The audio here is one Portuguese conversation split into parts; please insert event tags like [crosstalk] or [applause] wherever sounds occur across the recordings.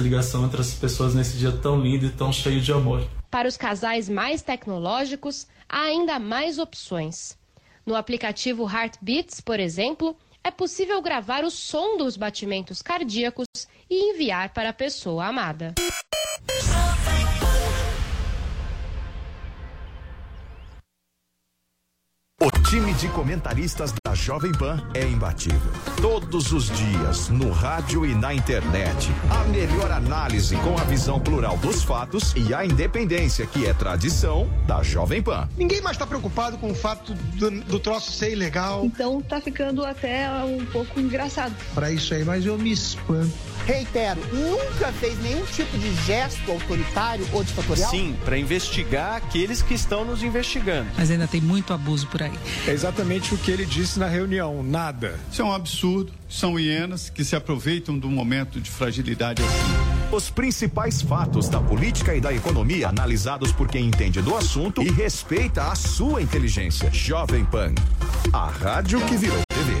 ligação entre as pessoas nesse dia tão lindo e tão cheio de amor. Para os casais mais tecnológicos, há ainda mais opções. No aplicativo Heartbeats, por exemplo, é possível gravar o som dos batimentos cardíacos e enviar para a pessoa amada. O time de comentaristas da Jovem Pan é imbatível. Todos os dias, no rádio e na internet. A melhor análise com a visão plural dos fatos e a independência que é tradição da Jovem Pan. Ninguém mais está preocupado com o fato do, do, troço ser ilegal. Então tá ficando até um pouco engraçado. Para isso aí, mas eu me espanto. Reitero, nunca fez nenhum tipo de gesto autoritário ou ditatorial? Sim, para investigar aqueles que estão nos investigando. Mas ainda tem muito abuso por aí. É exatamente o que ele disse na reunião: nada. Isso é um absurdo. São hienas que se aproveitam do momento de fragilidade assim. Os principais fatos da política e da economia analisados por quem entende do assunto e respeita a sua inteligência. Jovem Pan, a rádio que virou TV.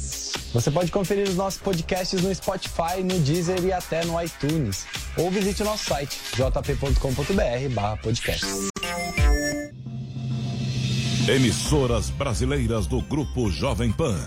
Você pode conferir os nossos podcasts no Spotify, no Deezer e até no iTunes. Ou visite o nosso site jp.com.br/podcast. Emissoras brasileiras do Grupo Jovem Pan.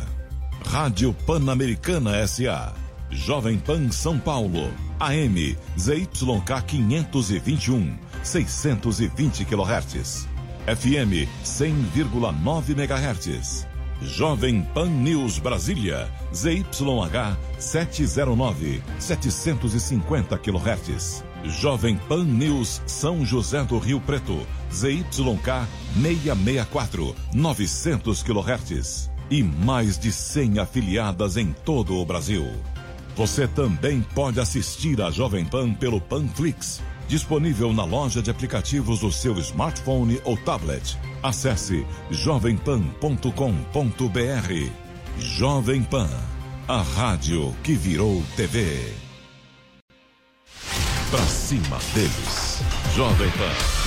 Rádio Pan-Americana SA. Jovem Pan São Paulo. AM ZYK 521, 620 kHz. FM 100,9 MHz. Jovem Pan News Brasília, ZYH 709, 750 kHz. Jovem Pan News São José do Rio Preto, ZYK 664, 900 kHz. E mais de 100 afiliadas em todo o Brasil. Você também pode assistir a Jovem Pan pelo Panflix, disponível na loja de aplicativos do seu smartphone ou tablet. Acesse jovempan.com.br. Jovem Pan, a rádio que virou TV. Pra cima deles. Jovem Pan.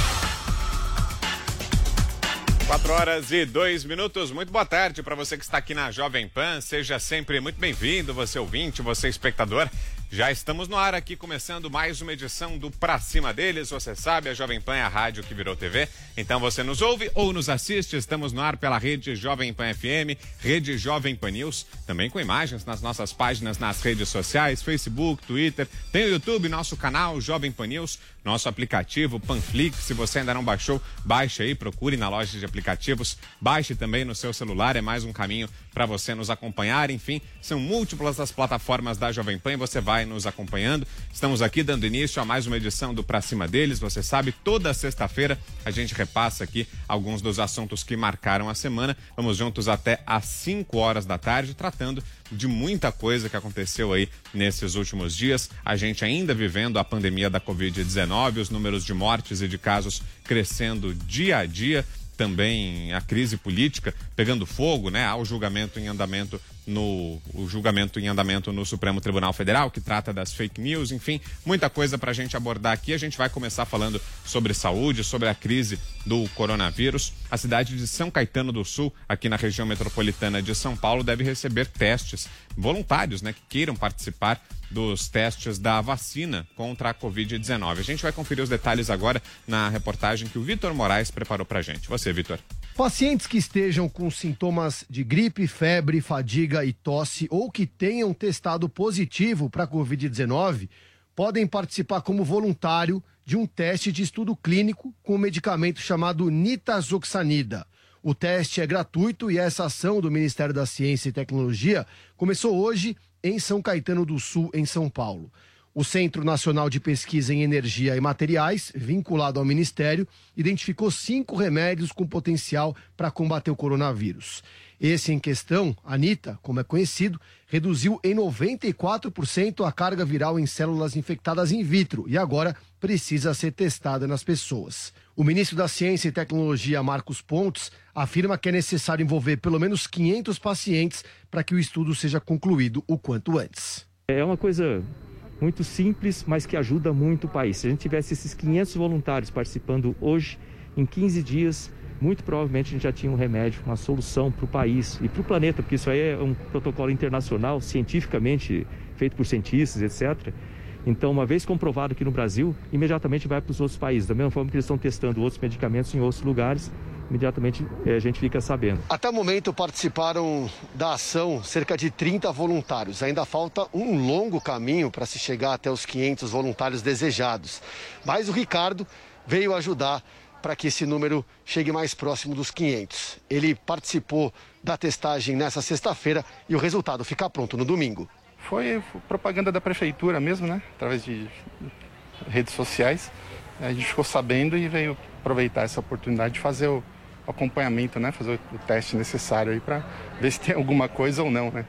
4 horas e 2 minutos. Muito boa tarde para você que está aqui na Jovem Pan. Seja sempre muito bem-vindo, você ouvinte, você espectador. Já estamos no ar aqui, começando mais uma edição do Pra Cima deles. Você sabe, a Jovem Pan é a rádio que virou TV. Então você nos ouve ou nos assiste. Estamos no ar pela rede Jovem Pan FM, rede Jovem Pan News, também com imagens nas nossas páginas nas redes sociais, Facebook, Twitter. Tem o YouTube, nosso canal Jovem Pan News, nosso aplicativo Panflix. Se você ainda não baixou, baixe aí, procure na loja de aplicativos. Baixe também no seu celular, é mais um caminho para você nos acompanhar. Enfim, são múltiplas as plataformas da Jovem Pan você vai nos acompanhando. Estamos aqui dando início a mais uma edição do Pra Cima deles. Você sabe, toda sexta-feira a gente repassa aqui alguns dos assuntos que marcaram a semana. Vamos juntos até às 5 horas da tarde, tratando de muita coisa que aconteceu aí nesses últimos dias. A gente ainda vivendo a pandemia da Covid-19, os números de mortes e de casos crescendo dia a dia também a crise política pegando fogo, né? Há o julgamento em andamento no o julgamento em andamento no Supremo Tribunal Federal, que trata das fake news, enfim, muita coisa para a gente abordar aqui. A gente vai começar falando sobre saúde, sobre a crise do coronavírus. A cidade de São Caetano do Sul, aqui na região metropolitana de São Paulo, deve receber testes voluntários, né, que queiram participar dos testes da vacina contra a Covid-19. A gente vai conferir os detalhes agora na reportagem que o Vitor Moraes preparou para a gente. Você, Vitor. Pacientes que estejam com sintomas de gripe, febre, fadiga e tosse ou que tenham testado positivo para a Covid-19 podem participar como voluntário de um teste de estudo clínico com um medicamento chamado nitazoxanida. O teste é gratuito e essa ação do Ministério da Ciência e Tecnologia começou hoje em São Caetano do Sul, em São Paulo. O Centro Nacional de Pesquisa em Energia e Materiais, vinculado ao Ministério, identificou cinco remédios com potencial para combater o coronavírus. Esse em questão, Anitta, como é conhecido, reduziu em 94% a carga viral em células infectadas in vitro e agora precisa ser testada nas pessoas. O ministro da Ciência e Tecnologia, Marcos Pontes, afirma que é necessário envolver pelo menos 500 pacientes para que o estudo seja concluído o quanto antes. É uma coisa muito simples, mas que ajuda muito o país. Se a gente tivesse esses 500 voluntários participando hoje, em 15 dias, muito provavelmente a gente já tinha um remédio, uma solução para o país e para o planeta, porque isso aí é um protocolo internacional, cientificamente feito por cientistas, etc. Então, uma vez comprovado aqui no Brasil, imediatamente vai para os outros países. Da mesma forma que eles estão testando outros medicamentos em outros lugares, imediatamente eh, a gente fica sabendo. Até o momento participaram da ação cerca de 30 voluntários. Ainda falta um longo caminho para se chegar até os 500 voluntários desejados. Mas o Ricardo veio ajudar para que esse número chegue mais próximo dos 500. Ele participou da testagem nessa sexta-feira e o resultado fica pronto no domingo. Foi propaganda da prefeitura mesmo, né? Através de redes sociais. A gente ficou sabendo e veio aproveitar essa oportunidade de fazer o acompanhamento, né? Fazer o teste necessário aí para ver se tem alguma coisa ou não, né?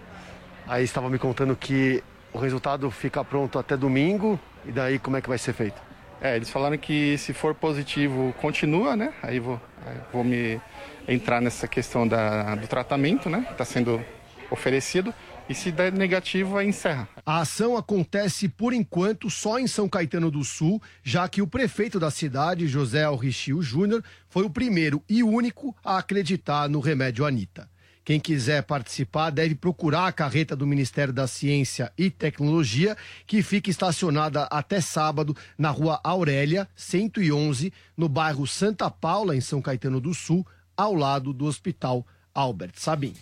Aí estava me contando que o resultado fica pronto até domingo e daí como é que vai ser feito? É, eles falaram que se for positivo, continua, né? Aí vou, aí vou me entrar nessa questão da, do tratamento, né? Está sendo oferecido. E se der negativo, aí encerra. A ação acontece, por enquanto, só em São Caetano do Sul, já que o prefeito da cidade, José Alrichio Júnior, foi o primeiro e único a acreditar no remédio Anitta. Quem quiser participar deve procurar a carreta do Ministério da Ciência e Tecnologia, que fica estacionada até sábado na rua Aurélia, 111, no bairro Santa Paula, em São Caetano do Sul, ao lado do Hospital Albert Sabin.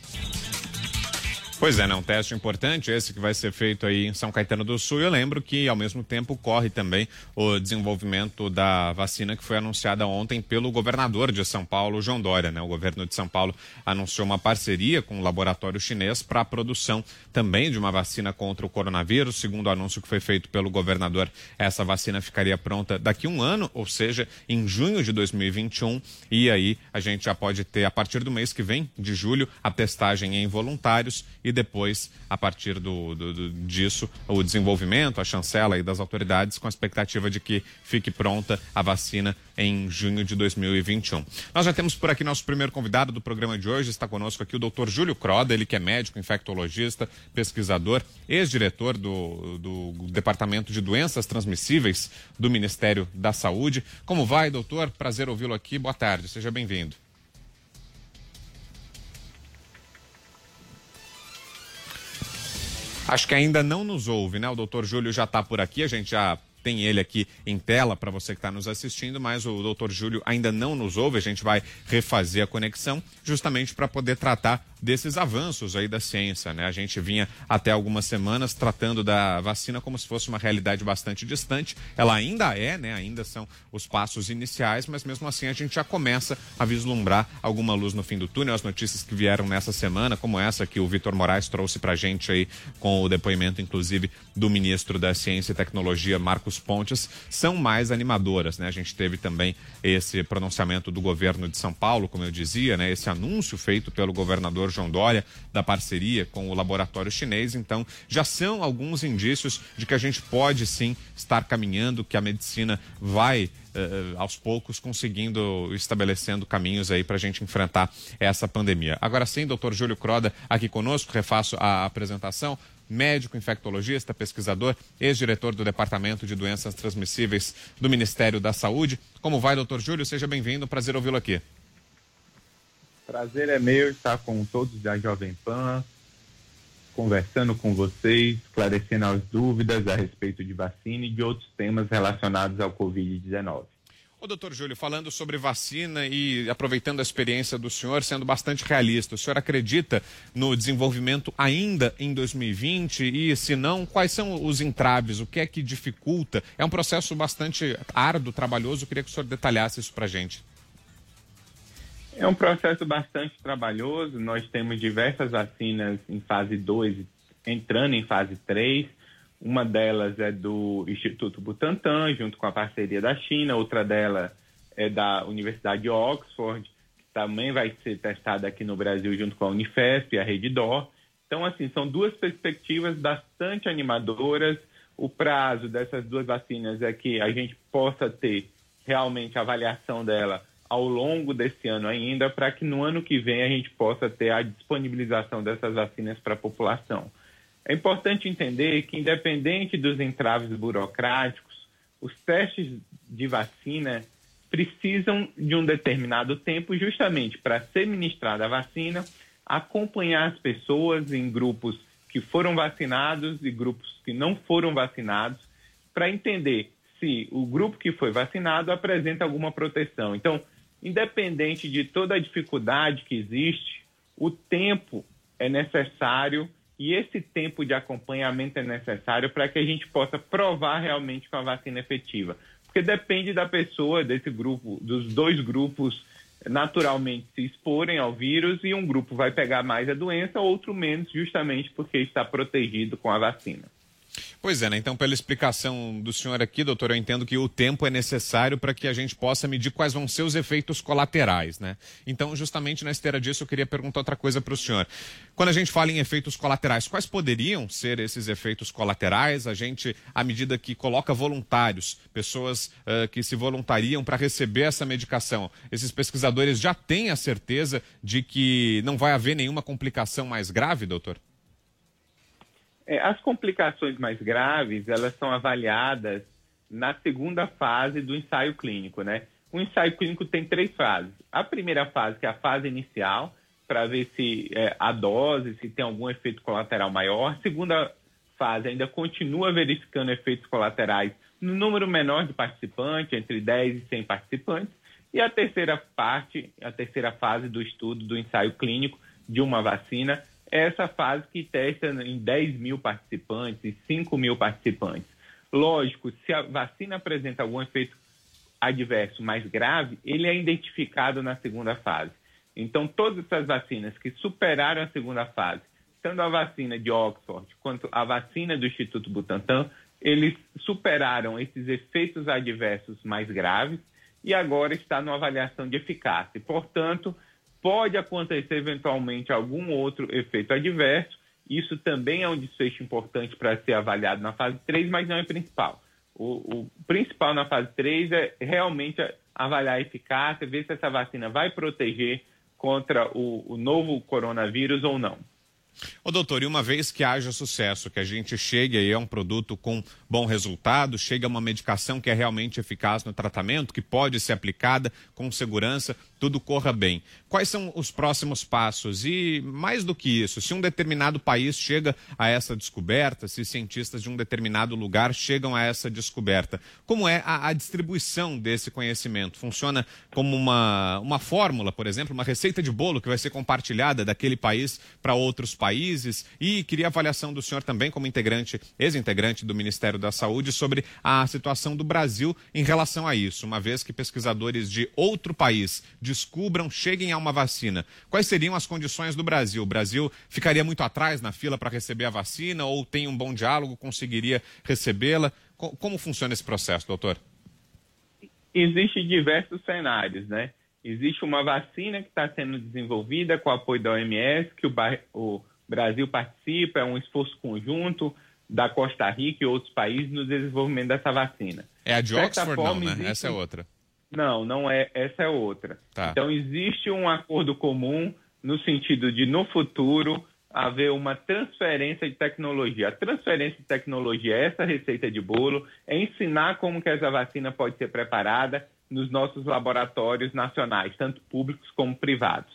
Pois é, né? Um teste importante esse que vai ser feito aí em São Caetano do Sul. Eu lembro que, ao mesmo tempo, corre também o desenvolvimento da vacina que foi anunciada ontem pelo governador de São Paulo, João Dória, né? O governo de São Paulo anunciou uma parceria com o um laboratório chinês para a produção também de uma vacina contra o coronavírus. Segundo o anúncio que foi feito pelo governador, essa vacina ficaria pronta daqui a um ano, ou seja, em junho de 2021. E aí a gente já pode ter, a partir do mês que vem, de julho, a testagem em voluntários e depois, a partir do, do, do, disso, o desenvolvimento, a chancela das autoridades, com a expectativa de que fique pronta a vacina em junho de 2021. Nós já temos por aqui nosso primeiro convidado do programa de hoje, está conosco aqui o Dr. Júlio Croda, ele que é médico, infectologista, pesquisador, ex-diretor do, do Departamento de Doenças Transmissíveis do Ministério da Saúde. Como vai, doutor? Prazer ouvi-lo aqui. Boa tarde, seja bem-vindo. Acho que ainda não nos ouve, né? O doutor Júlio já está por aqui, a gente já tem ele aqui em tela para você que está nos assistindo, mas o doutor Júlio ainda não nos ouve. A gente vai refazer a conexão justamente para poder tratar desses avanços aí da ciência, né? A gente vinha até algumas semanas tratando da vacina como se fosse uma realidade bastante distante. Ela ainda é, né? Ainda são os passos iniciais, mas mesmo assim a gente já começa a vislumbrar alguma luz no fim do túnel. As notícias que vieram nessa semana, como essa que o Vitor Moraes trouxe para a gente aí com o depoimento, inclusive, do ministro da Ciência e Tecnologia, Marcos Pontes, são mais animadoras, né? A gente teve também esse pronunciamento do governo de São Paulo, como eu dizia, né? Esse anúncio feito pelo governador João Dória da parceria com o laboratório chinês. Então, já são alguns indícios de que a gente pode sim estar caminhando, que a medicina vai Uh, aos poucos conseguindo estabelecendo caminhos aí para a gente enfrentar essa pandemia. Agora sim, doutor Júlio Croda aqui conosco, refaço a apresentação. Médico infectologista, pesquisador, ex-diretor do Departamento de Doenças Transmissíveis do Ministério da Saúde. Como vai, doutor Júlio? Seja bem-vindo, prazer ouvi-lo aqui. Prazer é meu estar com todos da Jovem Pan, conversando com vocês, esclarecendo as dúvidas a respeito de vacina e de outros temas relacionados ao Covid-19. Ô, doutor Júlio, falando sobre vacina e aproveitando a experiência do senhor, sendo bastante realista, o senhor acredita no desenvolvimento ainda em 2020? E, se não, quais são os entraves? O que é que dificulta? É um processo bastante árduo, trabalhoso. Eu queria que o senhor detalhasse isso para gente. É um processo bastante trabalhoso. Nós temos diversas vacinas em fase 2 entrando em fase 3. Uma delas é do Instituto Butantan, junto com a parceria da China, outra delas é da Universidade de Oxford, que também vai ser testada aqui no Brasil junto com a Unifesp e a Rede Dor. Então, assim, são duas perspectivas bastante animadoras. O prazo dessas duas vacinas é que a gente possa ter realmente a avaliação dela ao longo desse ano ainda, para que no ano que vem a gente possa ter a disponibilização dessas vacinas para a população. É importante entender que, independente dos entraves burocráticos, os testes de vacina precisam de um determinado tempo justamente para ser ministrada a vacina, acompanhar as pessoas em grupos que foram vacinados e grupos que não foram vacinados, para entender se o grupo que foi vacinado apresenta alguma proteção. Então, independente de toda a dificuldade que existe, o tempo é necessário e esse tempo de acompanhamento é necessário para que a gente possa provar realmente com a vacina efetiva. Porque depende da pessoa, desse grupo, dos dois grupos naturalmente se exporem ao vírus e um grupo vai pegar mais a doença, outro menos, justamente porque está protegido com a vacina. Pois é, né? Então, pela explicação do senhor aqui, doutor, eu entendo que o tempo é necessário para que a gente possa medir quais vão ser os efeitos colaterais, né? Então, justamente na esteira disso, eu queria perguntar outra coisa para o senhor. Quando a gente fala em efeitos colaterais, quais poderiam ser esses efeitos colaterais? A gente, à medida que coloca voluntários, pessoas uh, que se voluntariam para receber essa medicação, esses pesquisadores já têm a certeza de que não vai haver nenhuma complicação mais grave, doutor? É, as complicações mais graves, elas são avaliadas na segunda fase do ensaio clínico, né? O ensaio clínico tem três fases. A primeira fase, que é a fase inicial, para ver se é, a dose, se tem algum efeito colateral maior. A segunda fase ainda continua verificando efeitos colaterais no número menor de participantes, entre 10 e 100 participantes. E a terceira parte, a terceira fase do estudo do ensaio clínico de uma vacina, essa fase que testa em 10 mil participantes e 5 mil participantes. Lógico, se a vacina apresenta algum efeito adverso mais grave, ele é identificado na segunda fase. Então, todas essas vacinas que superaram a segunda fase, tanto a vacina de Oxford quanto a vacina do Instituto Butantan, eles superaram esses efeitos adversos mais graves e agora está numa avaliação de eficácia. Portanto, pode acontecer eventualmente algum outro efeito adverso. Isso também é um desfecho importante para ser avaliado na fase 3, mas não é principal. O, o principal na fase 3 é realmente avaliar a eficácia, ver se essa vacina vai proteger contra o, o novo coronavírus ou não. Ô doutor, e uma vez que haja sucesso, que a gente chegue aí a um produto com bom resultado, chega a uma medicação que é realmente eficaz no tratamento, que pode ser aplicada com segurança, tudo corra bem. Quais são os próximos passos? E mais do que isso, se um determinado país chega a essa descoberta, se cientistas de um determinado lugar chegam a essa descoberta, como é a, a distribuição desse conhecimento? Funciona como uma, uma fórmula, por exemplo, uma receita de bolo que vai ser compartilhada daquele país para outros países? E queria a avaliação do senhor também, como integrante, ex-integrante do Ministério da Saúde, sobre a situação do Brasil em relação a isso, uma vez que pesquisadores de outro país descubram, cheguem a uma vacina. Quais seriam as condições do Brasil? O Brasil ficaria muito atrás na fila para receber a vacina ou tem um bom diálogo, conseguiria recebê-la? Como funciona esse processo, doutor? Existem diversos cenários, né? Existe uma vacina que está sendo desenvolvida com o apoio da OMS, que o, o Brasil participa, é um esforço conjunto da Costa Rica e outros países no desenvolvimento dessa vacina. É a de Oxford, forma, não, né? Existe... Essa é outra. Não, não é. Essa é outra. Tá. Então existe um acordo comum no sentido de no futuro haver uma transferência de tecnologia. A transferência de tecnologia é essa receita de bolo, é ensinar como que essa vacina pode ser preparada nos nossos laboratórios nacionais, tanto públicos como privados.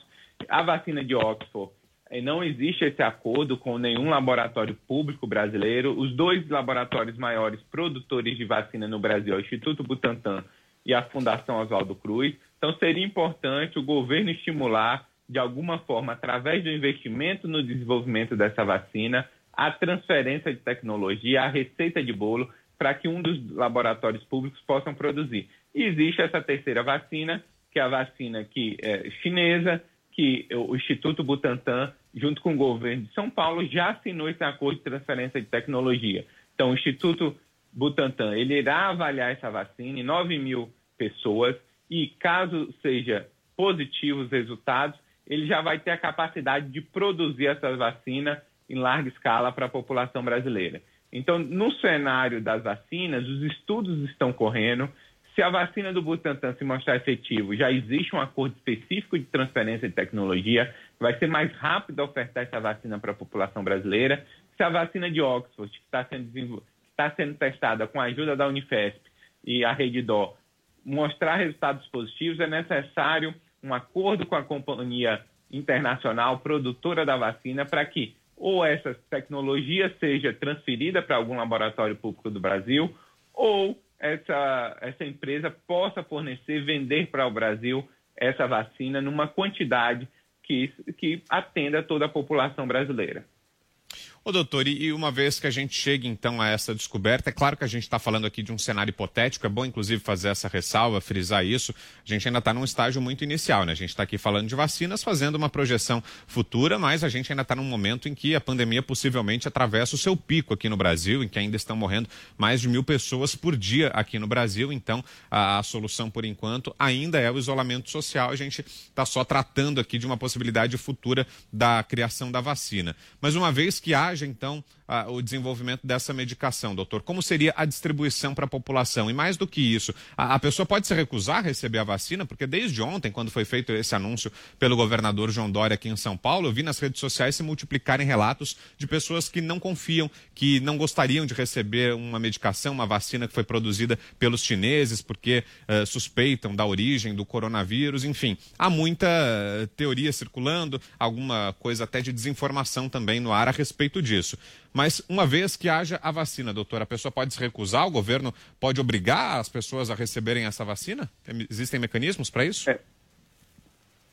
A vacina de Oxford, eh, não existe esse acordo com nenhum laboratório público brasileiro. Os dois laboratórios maiores produtores de vacina no Brasil, o Instituto Butantan e a Fundação Oswaldo Cruz. Então, seria importante o governo estimular, de alguma forma, através do investimento no desenvolvimento dessa vacina, a transferência de tecnologia, a receita de bolo, para que um dos laboratórios públicos possam produzir. E existe essa terceira vacina, que é a vacina que é chinesa, que o Instituto Butantan, junto com o governo de São Paulo, já assinou esse acordo de transferência de tecnologia. Então, o Instituto Butantan, ele irá avaliar essa vacina em 9 mil pessoas e, caso seja positivos os resultados, ele já vai ter a capacidade de produzir essa vacina em larga escala para a população brasileira. Então, no cenário das vacinas, os estudos estão correndo. Se a vacina do Butantan se mostrar efetivo, já existe um acordo específico de transferência de tecnologia, vai ser mais rápido ofertar essa vacina para a população brasileira. Se a vacina de Oxford, que está sendo, está sendo testada com a ajuda da Unifesp e a Rede Dó, mostrar resultados positivos, é necessário um acordo com a companhia internacional produtora da vacina para que ou essa tecnologia seja transferida para algum laboratório público do Brasil, ou essa, essa empresa possa fornecer, vender para o Brasil essa vacina numa quantidade que, que atenda toda a população brasileira. Ô doutor, e uma vez que a gente chega então a essa descoberta, é claro que a gente está falando aqui de um cenário hipotético, é bom inclusive fazer essa ressalva, frisar isso. A gente ainda está num estágio muito inicial, né? A gente está aqui falando de vacinas, fazendo uma projeção futura, mas a gente ainda está num momento em que a pandemia possivelmente atravessa o seu pico aqui no Brasil, em que ainda estão morrendo mais de mil pessoas por dia aqui no Brasil. Então, a, a solução por enquanto ainda é o isolamento social. A gente está só tratando aqui de uma possibilidade futura da criação da vacina. Mas uma vez que então o desenvolvimento dessa medicação, doutor? Como seria a distribuição para a população? E mais do que isso, a, a, pessoa pode se recusar a receber a vacina? Porque desde ontem, quando foi feito esse anúncio pelo governador João Dória aqui em São Paulo, eu vi nas redes sociais se multiplicarem relatos de pessoas que não confiam, que não gostariam de receber uma medicação, uma vacina que foi produzida pelos chineses, porque uh, suspeitam da origem do coronavírus. Enfim, há muita uh, teoria circulando, alguma coisa até de desinformação também no ar a respeito disso. Mas uma vez que haja a vacina, doutor, a pessoa pode se recusar, o governo pode obrigar as pessoas a receberem essa vacina? Existem mecanismos para isso? É.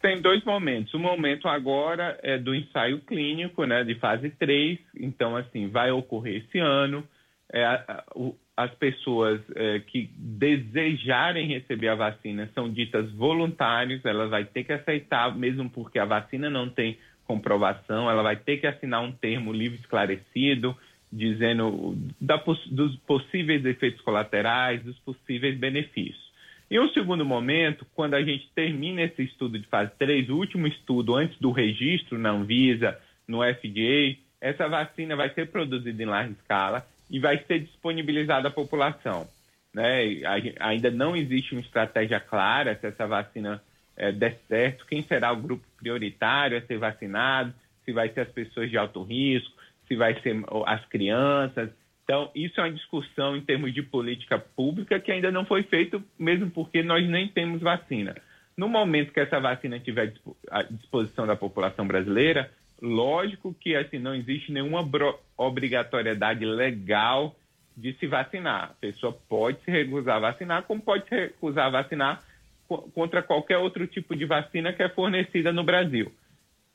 Tem dois momentos. O momento agora é do ensaio clínico, né, de fase 3. Então, assim, vai ocorrer esse ano. É, a, o, as pessoas é, que desejarem receber a vacina são ditas voluntárias, elas vão ter que aceitar, mesmo porque a vacina não tem comprovação, ela vai ter que assinar um termo livre esclarecido, dizendo da, dos possíveis efeitos colaterais, dos possíveis benefícios. E um segundo momento, quando a gente termina esse estudo de fase 3, o último estudo antes do registro na Anvisa, no FDA, essa vacina vai ser produzida em larga escala e vai ser disponibilizada à população. Né? Ainda não existe uma estratégia clara se essa vacina é, der certo, quem será o grupo prioritário a ser vacinado, se vai ser as pessoas de alto risco, se vai ser as crianças. Então, isso é uma discussão em termos de política pública que ainda não foi feita, mesmo porque nós nem temos vacina. No momento que essa vacina estiver à disposição da população brasileira, lógico que assim não existe nenhuma obrigatoriedade legal de se vacinar. A pessoa pode se recusar a vacinar, como pode se recusar a vacinar contra qualquer outro tipo de vacina que é fornecida no Brasil.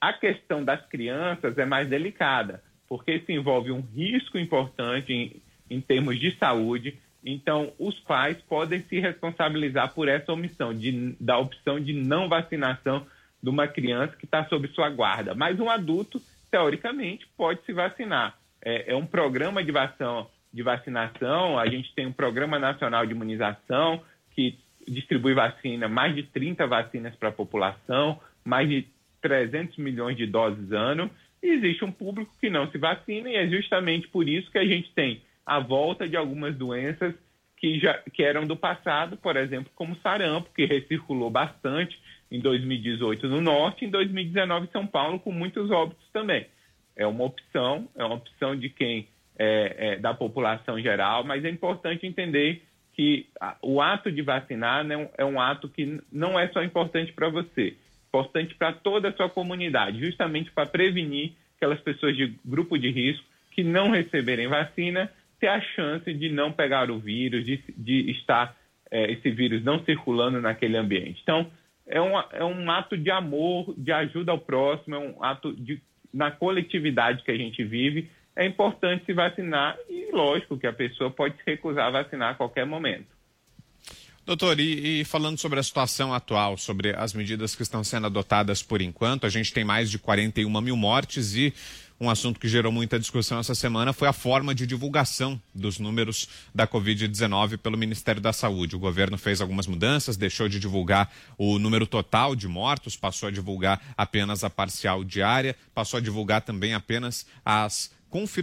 A questão das crianças é mais delicada, porque isso envolve um risco importante em, em termos de saúde. Então, os pais podem se responsabilizar por essa omissão, de, da opção de não vacinação de uma criança que está sob sua guarda. Mas um adulto, teoricamente, pode se vacinar. É, é um programa de, vação, de vacinação, a gente tem um Programa Nacional de Imunização que distribui vacina, mais de 30 vacinas para a população, mais de 300 milhões de doses ano, e existe um público que não se vacina, e é justamente por isso que a gente tem a volta de algumas doenças que, já, que eram do passado, por exemplo, como sarampo, que recirculou bastante em 2018 no Norte, em 2019 em São Paulo, com muitos óbitos também. É uma opção, é uma opção de quem é, é da população geral, mas é importante entender que o ato de vacinar né, é um ato que não é só importante para você, importante para toda a sua comunidade, justamente para prevenir aquelas pessoas de grupo de risco que não receberem vacina ter a chance de não pegar o vírus, de, de estar é, esse vírus não circulando naquele ambiente. Então, é um, é um ato de amor, de ajuda ao próximo, é um ato de, na coletividade que a gente vive, é importante se vacinar e lógico que a pessoa pode se recusar a vacinar a qualquer momento. Doutor, e, e, falando sobre a situação atual, sobre as medidas que estão sendo adotadas por enquanto, a gente tem mais de 41 mil mortes e um assunto que gerou muita discussão essa semana foi a forma de divulgação dos números da Covid-19 pelo Ministério da Saúde. O governo fez algumas mudanças, deixou de divulgar o número total de mortos, passou a divulgar apenas a parcial diária, passou a divulgar também apenas as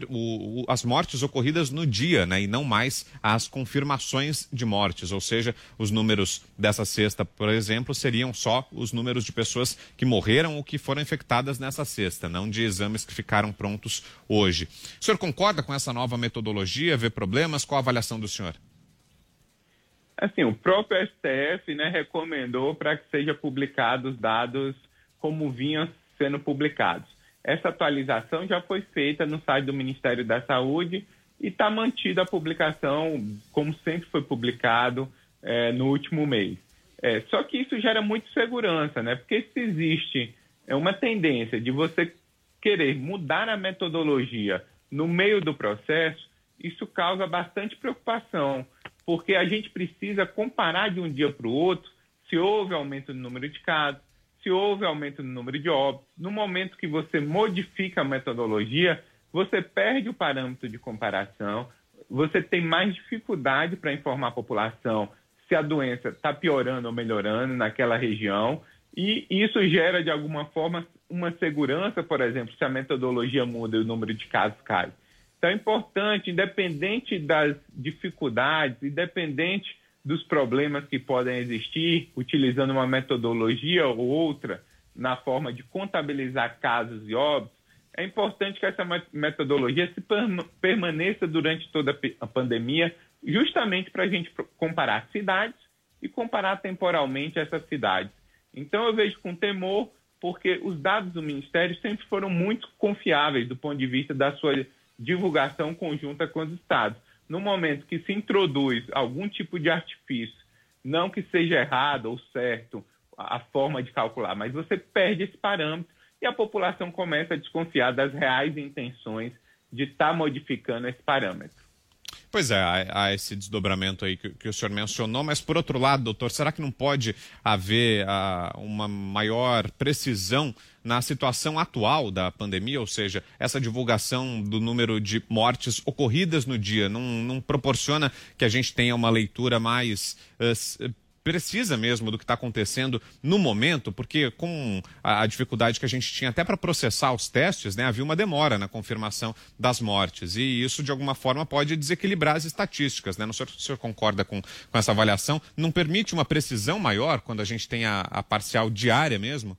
o, o, as mortes ocorridas no dia, né, e não mais as confirmações de mortes. Ou seja, os números dessa sexta, por exemplo, seriam só os números de pessoas que morreram ou que foram infectadas nessa sexta, não de exames que ficaram prontos hoje. O senhor concorda com essa nova metodologia? Vê problemas? Qual a avaliação do senhor? Assim, o próprio STF né, recomendou para que sejam publicados dados como vinham sendo publicados. Essa atualização já foi feita no site do Ministério da Saúde e está mantida a publicação, como sempre foi publicado é, no último mês. É, só que isso gera muita segurança, né? Porque se existe é, uma tendência de você querer mudar a metodologia no meio do processo, isso causa bastante preocupação, porque a gente precisa comparar de um dia para o outro se houve aumento no número de casos, se houve aumento no número de óbitos. No momento que você modifica a metodologia, você perde o parâmetro de comparação, você tem mais dificuldade para informar a população se a doença está piorando ou melhorando naquela região, e isso gera, de alguma forma, uma segurança, por exemplo, se a metodologia muda e o número de casos cai. Então é importante, independente das dificuldades, independente dos problemas que podem existir utilizando uma metodologia ou outra na forma de contabilizar casos e óbitos, é importante que essa metodologia se permaneça durante toda a pandemia, justamente para a gente comparar cidades e comparar temporalmente essas cidades. Então eu vejo com temor, porque os dados do Ministério sempre foram muito confiáveis do ponto de vista da sua divulgação conjunta com os estados no momento que se introduz algum tipo de artifício, não que seja errado ou certo a forma de calcular, mas você perde esse parâmetro e a população começa a desconfiar das reais intenções de estar tá modificando esse parâmetro. Pois é, há, esse desdobramento aí que, o senhor mencionou, mas por outro lado, doutor, será que não pode haver uh, uma maior precisão na situação atual da pandemia, ou seja, essa divulgação do número de mortes ocorridas no dia não, não proporciona que a gente tenha uma leitura mais uh, precisa mesmo do que está acontecendo no momento, porque com a, dificuldade que a gente tinha até para processar os testes, né, havia uma demora na confirmação das mortes. E isso, de alguma forma, pode desequilibrar as estatísticas. Né? Não sei se o senhor concorda com, com essa avaliação. Não permite uma precisão maior quando a gente tem a, a parcial diária mesmo?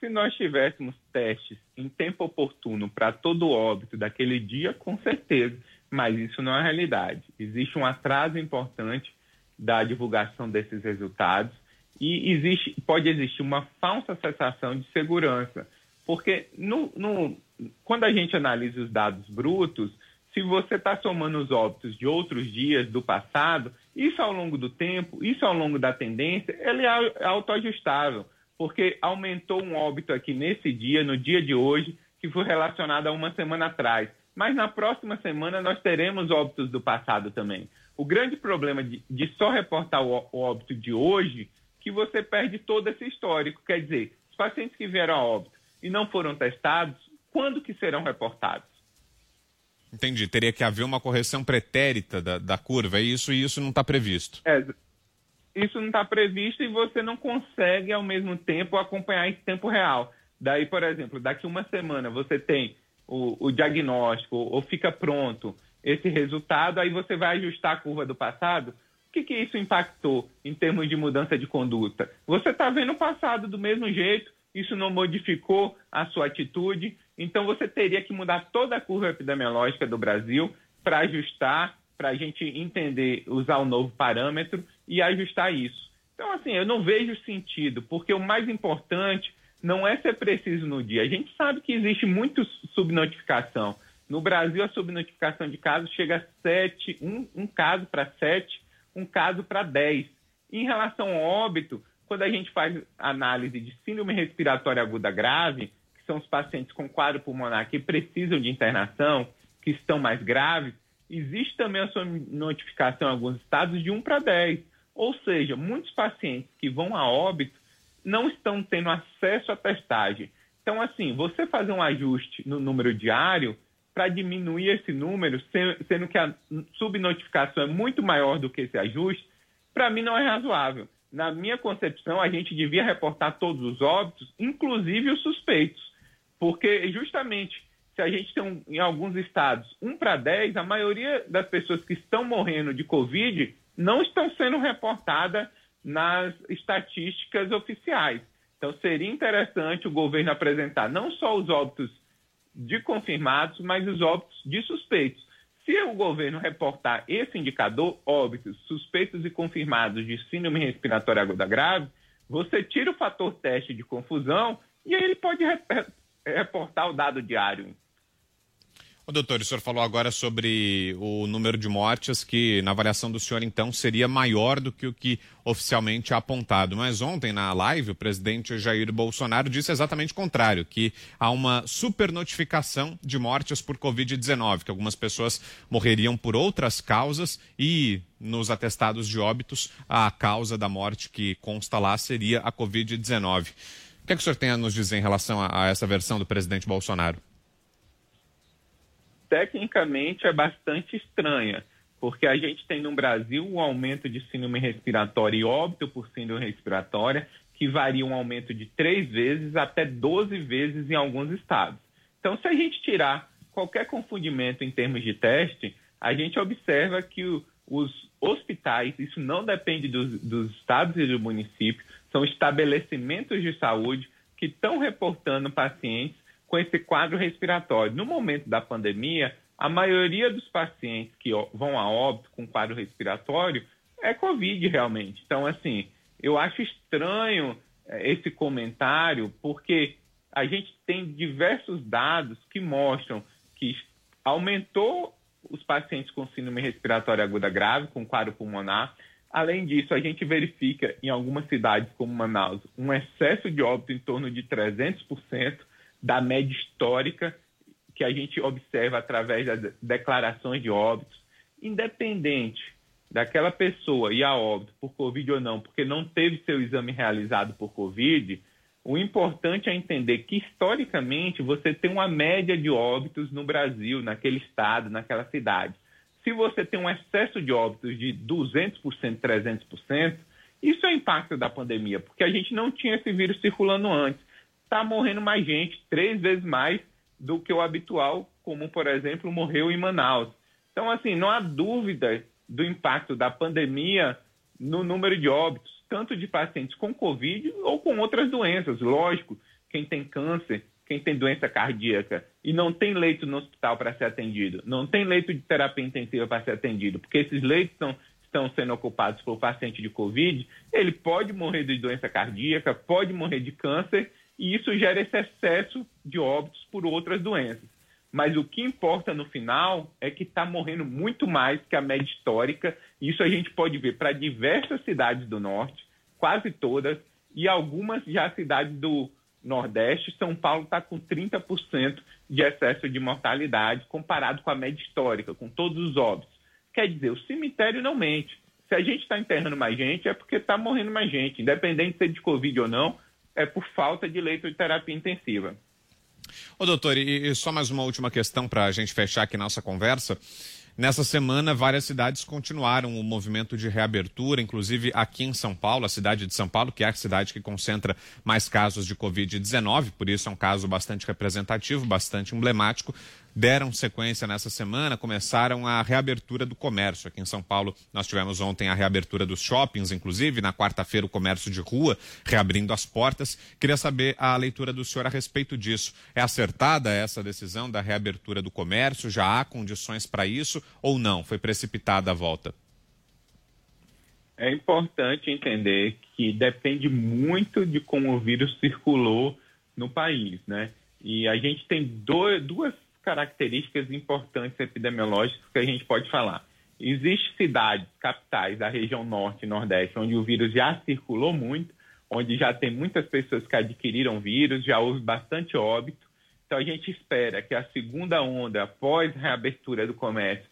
Se nós tivéssemos testes em tempo oportuno para todo o óbito daquele dia, com certeza. Mas isso não é realidade. Existe um atraso importante da divulgação desses resultados e existe, pode existir uma falsa sensação de segurança, porque no, no, quando a gente analisa os dados brutos, se você está somando os óbitos de outros dias do passado, isso ao longo do tempo, isso ao longo da tendência, ele é autoajustável, porque aumentou um óbito aqui nesse dia, no dia de hoje, que foi relacionado a uma semana atrás. Mas na próxima semana nós teremos óbitos do passado também. O grande problema de, de só reportar o, o, óbito de hoje, que você perde todo esse histórico. Quer dizer, os pacientes que vieram a óbito e não foram testados, quando que serão reportados? Entendi. Teria que haver uma correção pretérita da, da curva, é isso e isso não está previsto. É, isso não está previsto e você não consegue, ao mesmo tempo, acompanhar em tempo real. Daí, por exemplo, daqui uma semana você tem o, o diagnóstico ou fica pronto esse resultado, aí você vai ajustar a curva do passado. O que, que isso impactou em termos de mudança de conduta? Você está vendo o passado do mesmo jeito, isso não modificou a sua atitude, então você teria que mudar toda a curva epidemiológica do Brasil para ajustar, para a gente entender, usar o um novo parâmetro e ajustar isso. Então, assim, eu não vejo sentido, porque o mais importante não é ser preciso no dia. A gente sabe que existe muito subnotificação. No Brasil, a subnotificação de casos chega a 7, um, um caso para 7, um caso para 10. Em relação ao óbito, quando a gente faz análise de síndrome respiratória aguda grave, que são os pacientes com quadro pulmonar que precisam de internação, que estão mais graves, existe também a sua notificação em alguns estados de 1 para 10. Ou seja, muitos pacientes que vão a óbito não estão tendo acesso à testagem. Então, assim, você fazer um ajuste no número diário para diminuir esse número, sendo que a subnotificação é muito maior do que esse ajuste, para mim não é razoável. Na minha concepção, a gente devia reportar todos os óbitos, inclusive os suspeitos, porque justamente se a gente tem um, em alguns estados 1 para 10, a maioria das pessoas que estão morrendo de Covid não estão sendo reportadas nas estatísticas oficiais. Então, seria interessante o governo apresentar não só os óbitos de confirmados, mas os óbitos de suspeitos. Se o governo reportar esse indicador, óbitos, suspeitos e confirmados de síndrome respiratória aguda grave, você tira o fator teste de confusão e aí ele pode reportar o dado diário. O doutor, o senhor falou agora sobre o número de mortes, que na avaliação do senhor, então, seria maior do que o que oficialmente é apontado. Mas ontem, na live, o presidente Jair Bolsonaro disse exatamente o contrário, que há uma supernotificação de mortes por Covid-19, que algumas pessoas morreriam por outras causas e nos atestados de óbitos, a causa da morte que consta lá seria a Covid-19. O que, é que o senhor tem a nos dizer em relação a, a essa versão do presidente Bolsonaro? Tecnicamente é bastante estranha, porque a gente tem no Brasil um aumento de síndrome respiratória e óbito por síndrome respiratória que varia um aumento de três vezes até 12 vezes em alguns estados. Então, se a gente tirar qualquer confundimento em termos de teste, a gente observa que o, os hospitais, isso não depende dos, dos estados e do município, são estabelecimentos de saúde que estão reportando pacientes com esse quadro respiratório. No momento da pandemia, a maioria dos pacientes que vão a óbito com quadro respiratório é Covid realmente. Então, assim, eu acho estranho é, esse comentário, porque a gente tem diversos dados que mostram que aumentou os pacientes com síndrome respiratória aguda grave, com quadro pulmonar. Além disso, a gente verifica em algumas cidades como Manaus um excesso de óbito em torno de 300%, da média histórica que a gente observa através das declarações de óbitos, independente daquela pessoa ir a óbito por Covid ou não, porque não teve seu exame realizado por Covid, o importante é entender que, historicamente, você tem uma média de óbitos no Brasil, naquele estado, naquela cidade. Se você tem um excesso de óbitos de 200%, 300%, isso é impacto da pandemia, porque a gente não tinha esse vírus circulando antes está morrendo mais gente, três vezes mais do que o habitual, como, por exemplo, morreu em Manaus. Então, assim, não há dúvida do impacto da pandemia no número de óbitos, tanto de pacientes com Covid ou com outras doenças. Lógico, quem tem câncer, quem tem doença cardíaca e não tem leito no hospital para ser atendido, não tem leito de terapia intensiva para ser atendido, porque esses leitos são, estão sendo ocupados por paciente de Covid, ele pode morrer de doença cardíaca, pode morrer de câncer e isso gera esse excesso de óbitos por outras doenças. Mas o que importa no final é que está morrendo muito mais que a média histórica. Isso a gente pode ver para diversas cidades do norte, quase todas, e algumas já cidades do Nordeste. São Paulo está com 30% de excesso de mortalidade comparado com a média histórica, com todos os óbitos. Quer dizer, o cemitério não mente. Se a gente está enterrando mais gente, é porque está morrendo mais gente, independente de ser de Covid ou não é por falta de leito de terapia intensiva. Ô doutor, e, e só mais uma última questão para a gente fechar aqui nossa conversa. Nessa semana, várias cidades continuaram o movimento de reabertura, inclusive aqui em São Paulo, a cidade de São Paulo, que é a cidade que concentra mais casos de Covid-19, por isso é um caso bastante representativo, bastante emblemático deram sequência nessa semana, começaram a reabertura do comércio. Aqui em São Paulo, nós tivemos ontem a reabertura dos shoppings, inclusive, na quarta-feira, o comércio de rua reabrindo as portas. Queria saber a leitura do senhor a respeito disso. É acertada essa decisão da reabertura do comércio? Já há condições para isso ou não? Foi precipitada a volta? É importante entender que depende muito de como o vírus circulou no país, né? E a gente tem dois, duas características importantes epidemiológicas que a gente pode falar. Existem cidades, capitais da região norte e nordeste, onde o vírus já circulou muito, onde já tem muitas pessoas que adquiriram vírus, já houve bastante óbito. Então a gente espera que a segunda onda, após reabertura do comércio,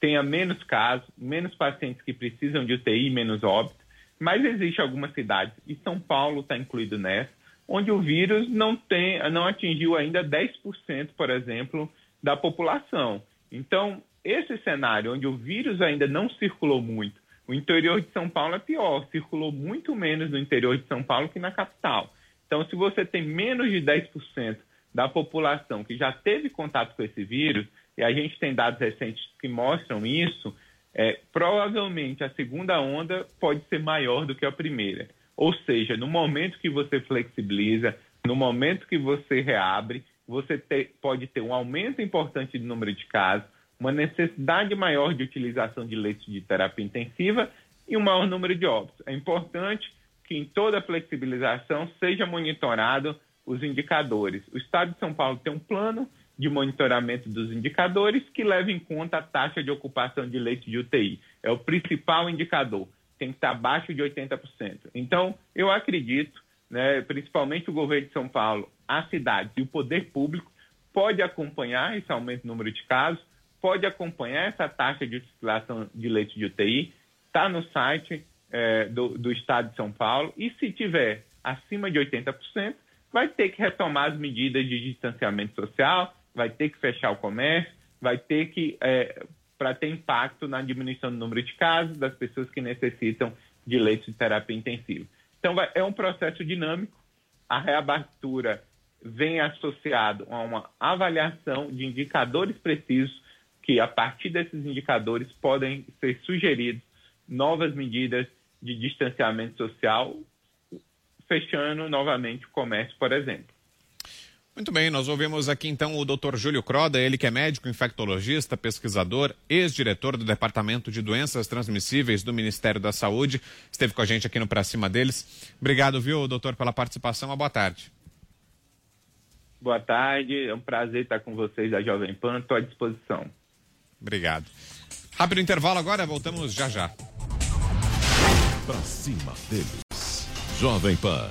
tenha menos casos, menos pacientes que precisam de UTI, menos óbitos, mas existe algumas cidades, e São Paulo está incluído nessa, onde o vírus não, tem, não atingiu ainda 10%, por exemplo, da população. Então, esse cenário onde o vírus ainda não circulou muito, o interior de São Paulo é pior, circulou muito menos no interior de São Paulo que na capital. Então, se você tem menos de 10% da população que já teve contato com esse vírus, e a gente tem dados recentes que mostram isso, é, provavelmente a segunda onda pode ser maior do que a primeira. Ou seja, no momento que você flexibiliza, no momento que você reabre, você te, pode ter um aumento importante do número de casos, uma necessidade maior de utilização de leitos de terapia intensiva e um maior número de óbitos. É importante que em toda flexibilização seja monitorado os indicadores. O Estado de São Paulo tem um plano de monitoramento dos indicadores que leva em conta a taxa de ocupação de leitos de UTI. É o principal indicador. Tem que estar abaixo de 80%. Então, eu acredito, né, principalmente o governo de São Paulo, a cidade e o poder público pode acompanhar esse aumento no número de casos, pode acompanhar essa taxa de utilização de leitos de UTI, está no site é, do, do Estado de São Paulo, e se tiver acima de 80%, vai ter que retomar as medidas de distanciamento social, vai ter que fechar o comércio, vai ter que, é, para ter impacto na diminuição do número de casos das pessoas que necessitam de leitos de terapia intensiva. Então, vai, é um processo dinâmico. A reabertura vem associado a uma avaliação de indicadores precisos que, a partir desses indicadores, podem ser sugeridos novas medidas de distanciamento social fechando novamente o comércio, por exemplo. Muito bem, nós ouvimos aqui então o Dr. Júlio Croda, ele que é médico infectologista, pesquisador, ex-diretor do Departamento de Doenças Transmissíveis do Ministério da Saúde, esteve com a gente aqui no Pra Cima deles. Obrigado, viu, doutor, pela participação. Uma boa tarde. Boa tarde, é um prazer estar com vocês da Jovem Pan, estou à disposição. Obrigado. Rápido intervalo agora, voltamos já já. Pra cima deles. Jovem Pan.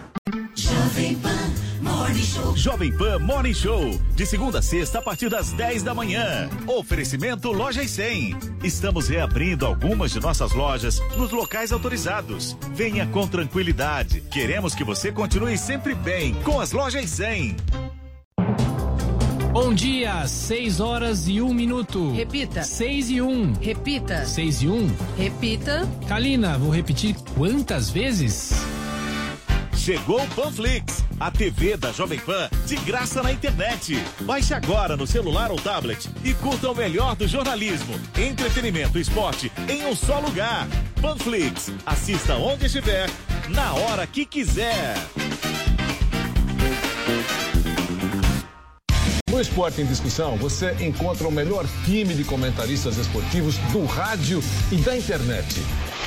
Jovem Pan Morning Show. De segunda a sexta, a partir das 10 da manhã. Oferecimento Loja e 100. Estamos reabrindo algumas de nossas lojas nos locais autorizados. Venha com tranquilidade. Queremos que você continue sempre bem com as Lojas 100. Bom dia, 6 horas e 1 minuto. Repita. 6 e 1. Repita. 6 e 1. Repita. Kalina, vou repetir quantas vezes? Chegou o Panflix, a TV da Jovem Pan de graça na internet. Baixe agora no celular ou tablet e curta o melhor do jornalismo, entretenimento e esporte em um só lugar. Panflix, assista onde estiver, na hora que quiser. No Esporte em Discussão, você encontra o melhor time de comentaristas esportivos do rádio e da internet.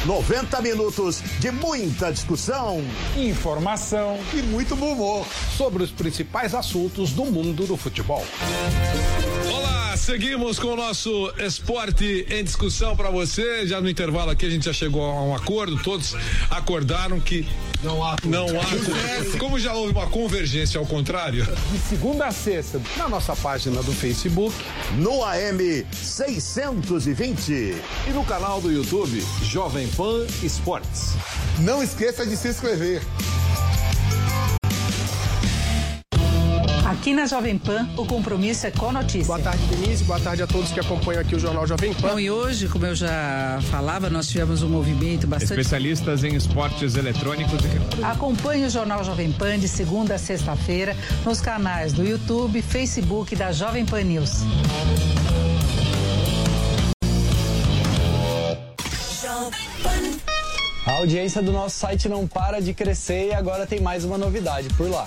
90 minutos de muita discussão, informação e muito bom humor sobre os principais assuntos do mundo do futebol. Seguimos com o nosso esporte em discussão para você. Já no intervalo aqui a gente já chegou a um acordo, todos acordaram que não há não há como já houve uma convergência ao contrário. De segunda a sexta, na nossa página do Facebook, no AM 620 e no canal do YouTube Jovem Pan Esportes. Não esqueça de se inscrever. Aqui na Jovem Pan, o compromisso é com a notícia. Boa tarde, Denise. Boa tarde a todos que acompanham aqui o Jornal Jovem Pan. Bom, e hoje, como eu já falava, nós tivemos um movimento bastante. Especialistas em esportes eletrônicos e. Acompanhe o Jornal Jovem Pan de segunda a sexta-feira nos canais do YouTube, Facebook da Jovem Pan News. A audiência do nosso site não para de crescer e agora tem mais uma novidade por lá.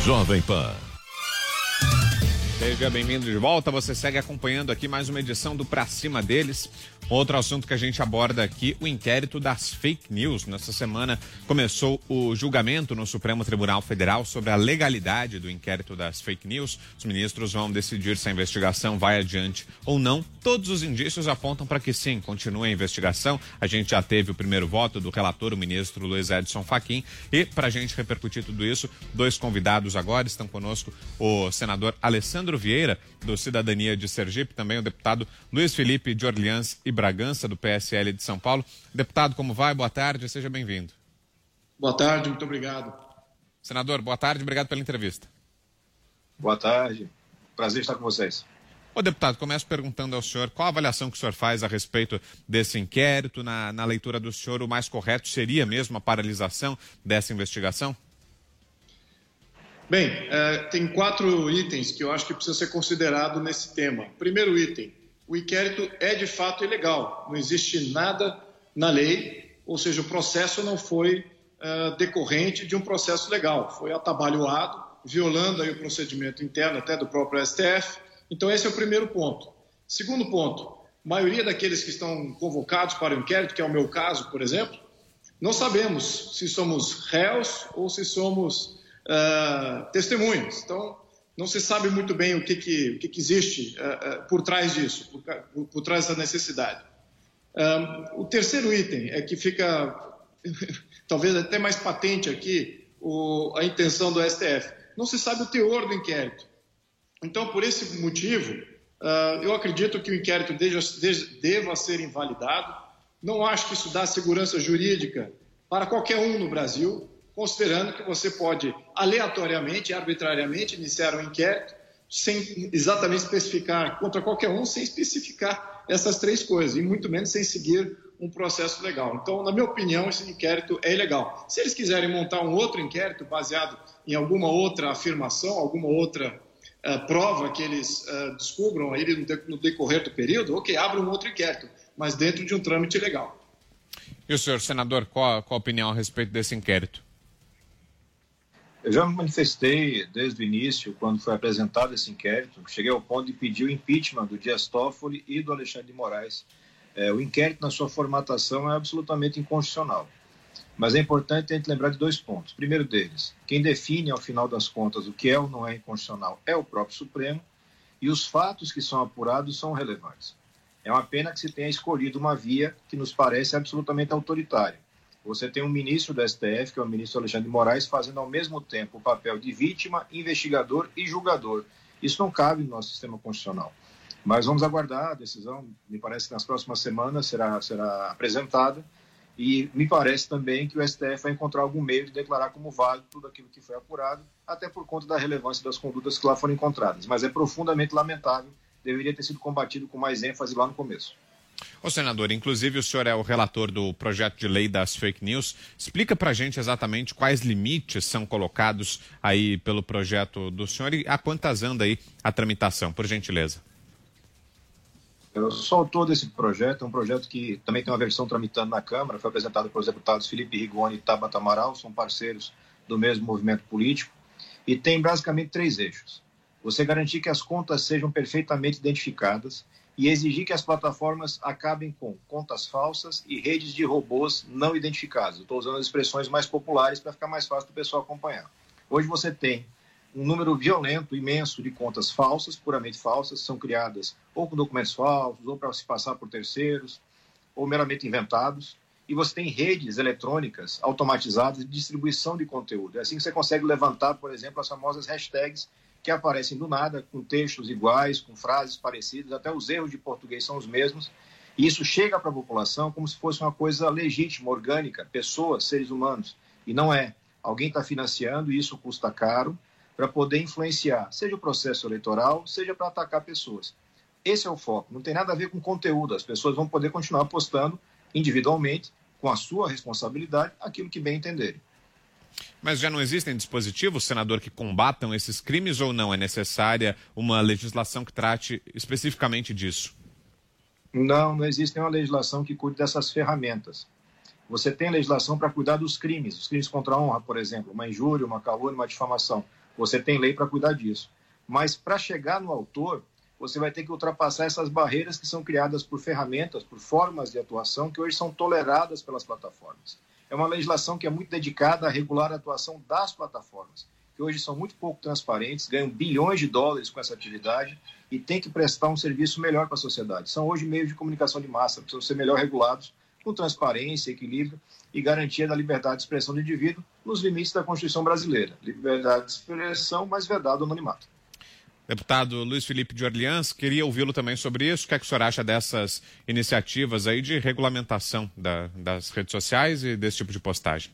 Jovem Pan. Seja bem-vindo de volta. Você segue acompanhando aqui mais uma edição do Pra Cima deles. Outro assunto que a gente aborda aqui, o inquérito das fake news. Nessa semana começou o julgamento no Supremo Tribunal Federal sobre a legalidade do inquérito das fake news. Os ministros vão decidir se a investigação vai adiante ou não. Todos os indícios apontam para que sim, continue a investigação. A gente já teve o primeiro voto do relator, o ministro Luiz Edson Fachin. E para a gente repercutir tudo isso, dois convidados agora estão conosco: o senador Alessandro Vieira, do Cidadania de Sergipe, também o deputado Luiz Felipe de Orleans e Bragança, do PSL de São Paulo. Deputado, como vai? Boa tarde, seja bem-vindo. Boa tarde, muito obrigado. Senador, boa tarde, obrigado pela entrevista. Boa tarde, prazer estar com vocês. Ô, deputado, começo perguntando ao senhor qual a avaliação que o senhor faz a respeito desse inquérito. Na, na leitura do senhor, o mais correto seria mesmo a paralisação dessa investigação? Bem, é, tem quatro itens que eu acho que precisa ser considerado nesse tema. Primeiro item, o inquérito é de fato ilegal. Não existe nada na lei, ou seja, o processo não foi uh, decorrente de um processo legal. Foi atabalhoado, violando aí o procedimento interno até do próprio STF. Então esse é o primeiro ponto. Segundo ponto, a maioria daqueles que estão convocados para o inquérito, que é o meu caso, por exemplo, não sabemos se somos réus ou se somos uh, testemunhas. Então, não se sabe muito bem o que, que, o que, que existe uh, uh, por trás disso, por, por, por trás dessa necessidade. o terceiro item é que fica, [laughs] talvez até mais patente aqui, o, a intenção do STF. Não se sabe o teor do inquérito. Então, por esse motivo, eu acredito que o inquérito deva, deva ser invalidado. Não acho que isso dá segurança jurídica para qualquer um no Brasil considerando que você pode aleatoriamente, arbitrariamente iniciar um inquérito sem exatamente especificar contra qualquer um, sem especificar essas três coisas, e muito menos sem seguir um processo legal. Então, na minha opinião, esse inquérito é ilegal. Se eles quiserem montar um outro inquérito baseado em alguma outra afirmação, alguma outra uh, prova que eles uh, descubram aí no decorrer do período, ok, abra um outro inquérito, mas dentro de um trâmite legal. E o senhor, senador, qual, qual a opinião a respeito desse inquérito? Eu já me manifestei desde o início, quando foi apresentado esse inquérito, cheguei ao ponto de pedir o impeachment do Dias Toffoli e do Alexandre de Moraes. É, o inquérito, na sua formatação, é absolutamente inconstitucional. Mas é importante a gente lembrar de dois pontos. Primeiro deles, quem define, ao final das contas, o que é ou não é inconstitucional é o próprio Supremo, e os fatos que são apurados são relevantes. É uma pena que se tenha escolhido uma via que nos parece absolutamente autoritária você tem um ministro do STF, que é o ministro Alexandre de Moraes, fazendo ao mesmo tempo o papel de vítima, investigador e julgador. Isso não cabe no nosso sistema constitucional. Mas vamos aguardar a decisão, me parece que nas próximas semanas será, será apresentada, e me parece também que o STF vai encontrar algum meio de declarar como válido tudo aquilo que foi apurado, até por conta da relevância das condutas que lá foram encontradas. Mas é profundamente lamentável, deveria ter sido combatido com mais ênfase lá no começo. Ô senador, inclusive o senhor é o relator do projeto de lei das fake news. Explica para a gente exatamente quais limites são colocados aí pelo projeto do senhor e a quantas anda aí a tramitação, por gentileza. Eu sou autor desse projeto, é um projeto que também tem uma versão tramitando na Câmara, foi apresentado pelos deputados Felipe Rigoni e Tabata Amaral, são parceiros do mesmo movimento político, e tem basicamente três eixos. Você garantir que as contas sejam perfeitamente identificadas, e exigir que as plataformas acabem com contas falsas e redes de robôs não identificados. Estou usando as expressões mais populares para ficar mais fácil do pessoal acompanhar. Hoje você tem um número violento, imenso de contas falsas, puramente falsas, são criadas ou com documentos falsos, ou para se passar por terceiros, ou meramente inventados. E você tem redes eletrônicas automatizadas de distribuição de conteúdo. É assim que você consegue levantar, por exemplo, as famosas hashtags que aparecem do nada, com textos iguais, com frases parecidas, até os erros de português são os mesmos. E isso chega para a população como se fosse uma coisa legítima, orgânica, pessoas, seres humanos. E não é. Alguém está financiando e isso custa caro. para poder influenciar, seja o processo eleitoral, seja para atacar pessoas. Esse é o foco. Não tem nada a ver com conteúdo. As pessoas vão poder continuar postando individualmente, com a sua responsabilidade, aquilo que bem entenderem. Mas já não existem dispositivos, senador, que combatam esses crimes ou não? É necessária uma legislação que trate especificamente disso? Não, não existe nenhuma legislação que cuide dessas ferramentas. Você tem legislação para cuidar dos crimes, os crimes contra a honra, por exemplo, uma injúria, uma calúnia, uma difamação. Você tem lei para cuidar disso. Mas para chegar no autor, você vai ter que ultrapassar essas barreiras que são criadas por ferramentas, por formas de atuação que hoje são toleradas pelas plataformas. É uma legislação que é muito dedicada a regular a atuação das plataformas, que hoje são muito pouco transparentes, ganham bilhões de dólares com essa atividade e têm que prestar um serviço melhor para a sociedade. São hoje meios de comunicação de massa, precisam ser melhor regulados, com transparência, equilíbrio e garantia da liberdade de expressão do indivíduo nos limites da Constituição brasileira. Liberdade de expressão, mas vedado anonimato. Deputado Luiz Felipe de Orleans, queria ouvi-lo também sobre isso. O que, é que o senhor acha dessas iniciativas aí de regulamentação da, das redes sociais e desse tipo de postagem?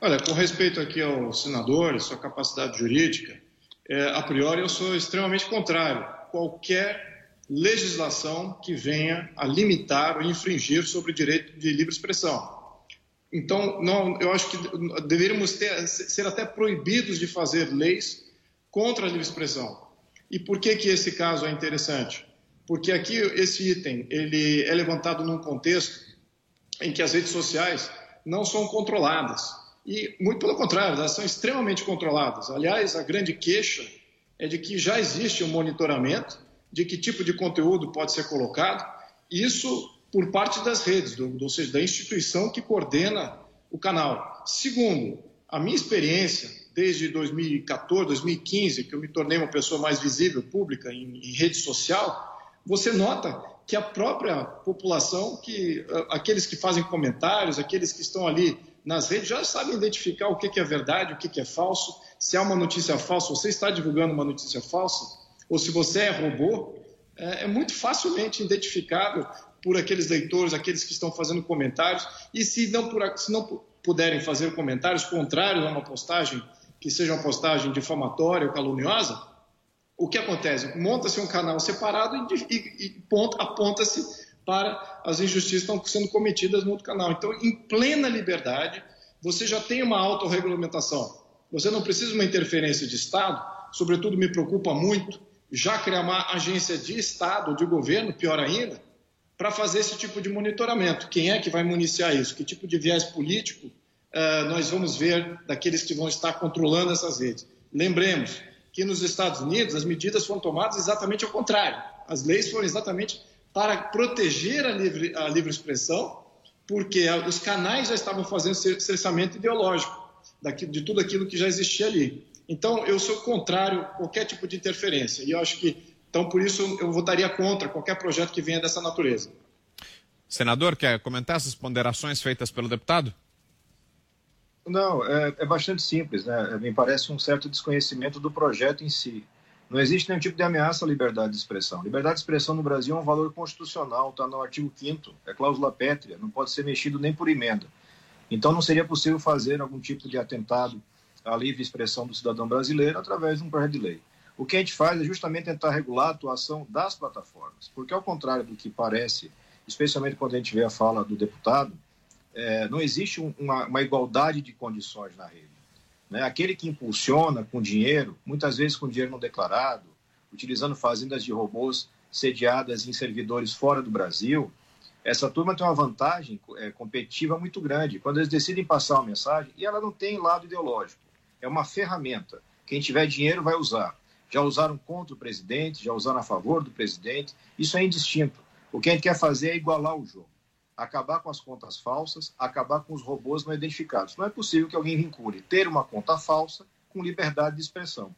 Olha, com respeito aqui ao senador, sua capacidade jurídica, é, a priori eu sou extremamente contrário qualquer legislação que venha a limitar ou infringir sobre o direito de livre expressão. Então, não, eu acho que deveríamos ter, ser até proibidos de fazer leis contra a livre expressão. E por que, que esse caso é interessante? Porque aqui esse item ele é levantado num contexto em que as redes sociais não são controladas. E, muito pelo contrário, elas são extremamente controladas. Aliás, a grande queixa é de que já existe um monitoramento de que tipo de conteúdo pode ser colocado, isso por parte das redes, do, ou seja, da instituição que coordena o canal. Segundo, a minha experiência desde 2014, 2015, que eu me tornei uma pessoa mais visível, pública, em, em rede social, você nota que a própria população, que aqueles que fazem comentários, aqueles que estão ali nas redes, já sabem identificar o que, é verdade, o que, que é falso. Se há uma notícia falsa, você está divulgando uma notícia falsa, ou se você é robô, é, é muito facilmente identificável por aqueles leitores, aqueles que estão fazendo comentários, e se não, por, se não puderem fazer comentários contrários a uma postagem que seja uma postagem difamatória ou caluniosa, o que acontece? Monta-se um canal separado e, e, e aponta-se para as injustiças que estão sendo cometidas no outro canal. Então, em plena liberdade, você já tem uma autorregulamentação. Você não precisa de uma interferência de Estado, sobretudo me preocupa muito já criar uma agência de Estado, de governo, pior ainda, para fazer esse tipo de monitoramento. Quem é que vai municiar isso? Que tipo de viés político nós vamos ver daqueles que vão estar controlando essas redes. Lembremos que nos Estados Unidos as medidas foram tomadas exatamente ao contrário. As leis foram exatamente para proteger a livre, a livre expressão, porque os canais já estavam fazendo cerceamento ideológico de tudo aquilo que já existia ali. Então, eu sou contrário a qualquer tipo de interferência. E eu acho que, então, por isso, eu votaria contra qualquer projeto que venha dessa natureza. Senador, quer comentar essas ponderações feitas pelo deputado? Não, é, é, bastante simples, né? Me parece um certo desconhecimento do projeto em si. Não existe nenhum tipo de ameaça à liberdade de expressão. Liberdade de expressão no Brasil é um valor constitucional, está no artigo 5 é cláusula pétrea, não pode ser mexido nem por emenda. Então não seria possível fazer algum tipo de atentado à livre expressão do cidadão brasileiro através de um projeto de lei. O que a gente faz é justamente tentar regular a atuação das plataformas, porque ao contrário do que parece, especialmente quando a gente vê a fala do deputado, é, não existe uma, uma, igualdade de condições na rede. Né? Aquele que impulsiona com dinheiro, muitas vezes com dinheiro não declarado, utilizando fazendas de robôs sediadas em servidores fora do Brasil, essa turma tem uma vantagem é, competitiva muito grande quando eles decidem passar uma mensagem e ela não tem lado ideológico. É uma ferramenta. Quem tiver dinheiro vai usar. Já usaram contra o presidente, já usaram a favor do presidente. Isso é indistinto. O que a gente quer fazer é igualar o jogo acabar com as contas falsas, acabar com os robôs não identificados. Não é possível que alguém vincule ter uma conta falsa com liberdade de expressão.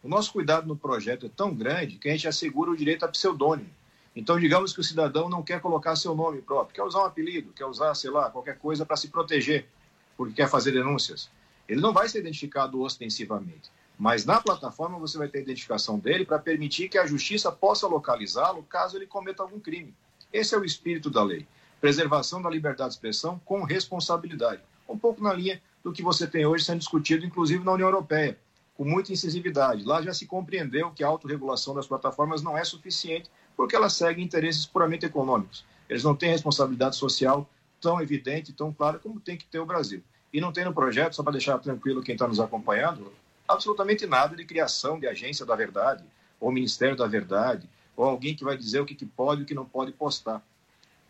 O nosso cuidado no projeto é tão grande que a gente assegura o direito a pseudônimo. Então, digamos que o cidadão não quer colocar seu nome próprio, quer usar um apelido, quer usar, sei lá, qualquer coisa para se proteger, porque quer fazer denúncias. Ele não vai ser identificado ostensivamente. Mas na plataforma você vai ter a identificação dele para permitir que a justiça possa localizá-lo caso ele cometa algum crime. Esse é o espírito da lei preservação da liberdade de expressão com responsabilidade. Um pouco na linha do que você tem hoje sendo discutido, inclusive na União Europeia. com muita incisividade. Lá já se compreendeu que a autorregulação das plataformas não é suficiente porque elas seguem interesses puramente econômicos. Eles não têm responsabilidade social tão evidente, tão clara como tem que ter o Brasil. E não tem no projeto, só para deixar tranquilo quem está nos acompanhando, absolutamente nada de criação de agência da verdade, ou Ministério da Verdade, ou alguém que vai dizer o que, que pode e o que não pode postar.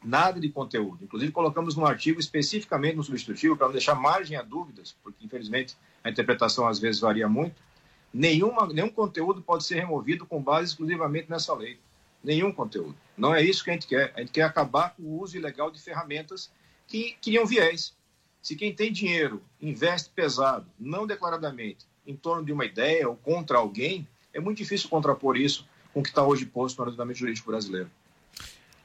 Nada de conteúdo. Inclusive, colocamos no artigo especificamente no substitutivo, para não deixar margem a dúvidas, porque infelizmente a interpretação às vezes varia muito. Nenhuma, nenhum conteúdo pode ser removido com base exclusivamente nessa lei. Nenhum conteúdo. Não é isso que a gente quer. A gente quer acabar com o uso ilegal de ferramentas que criam viés. Se quem tem dinheiro investe pesado, não declaradamente, em torno de uma ideia ou contra alguém, é muito difícil contrapor isso com o que está hoje posto no ordenamento jurídico brasileiro.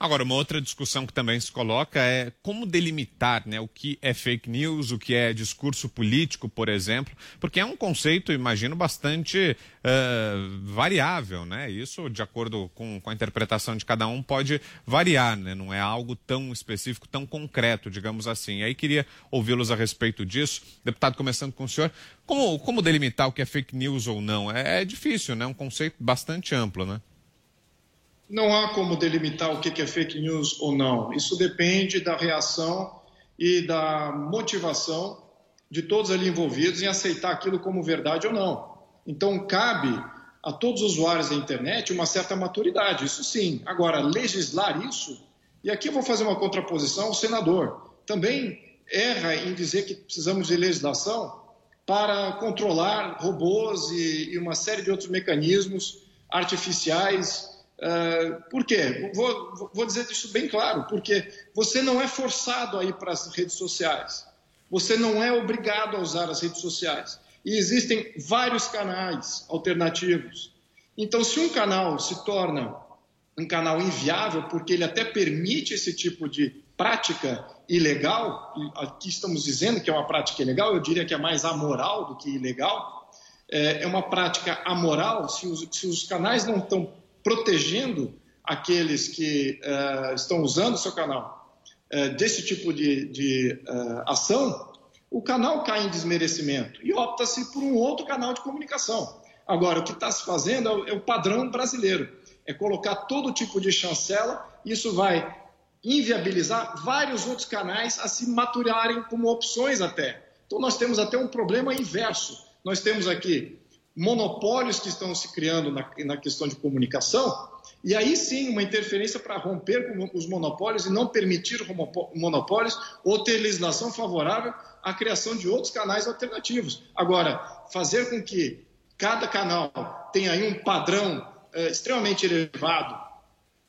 Agora, uma outra discussão que também se coloca é como delimitar né, o que é fake news, o que é discurso político, por exemplo, porque é um conceito, imagino, bastante uh, variável, né? Isso, de acordo com, com, a interpretação de cada um, pode variar, né? Não é algo tão específico, tão concreto, digamos assim. E aí queria ouvi-los a respeito disso. Deputado, começando com o senhor, como, como delimitar o que é fake news ou não? É, é difícil, né? É um conceito bastante amplo, né? Não há como delimitar o que é fake news ou não. Isso depende da reação e da motivação de todos ali envolvidos em aceitar aquilo como verdade ou não. Então, cabe a todos os usuários da internet uma certa maturidade, isso sim. Agora, legislar isso, e aqui eu vou fazer uma contraposição ao senador, também erra em dizer que precisamos de legislação para controlar robôs e, e uma série de outros mecanismos artificiais Uh, por quê? Vou, vou dizer isso bem claro, porque você não é forçado a ir para as redes sociais, você não é obrigado a usar as redes sociais. E existem vários canais alternativos. Então, se um canal se torna um canal inviável, porque ele até permite esse tipo de prática ilegal, aqui estamos dizendo que é uma prática ilegal, eu diria que é mais amoral do que ilegal, é, é uma prática amoral, se os, se os canais não estão protegendo aqueles que uh, estão usando o seu canal uh, desse tipo de, de uh, ação, o canal cai em desmerecimento e opta-se por um outro canal de comunicação. Agora, o que está se fazendo é o, é o padrão brasileiro, é colocar todo tipo de chancela, isso vai inviabilizar vários outros canais a se maturarem como opções até. Então, nós temos até um problema inverso. Nós temos aqui monopólios que estão se criando na, na questão de comunicação, e aí sim uma interferência para romper com os monopólios e não permitir monopólios ou ter legislação favorável à criação de outros canais alternativos. Agora, fazer com que cada canal tenha aí um padrão é, extremamente elevado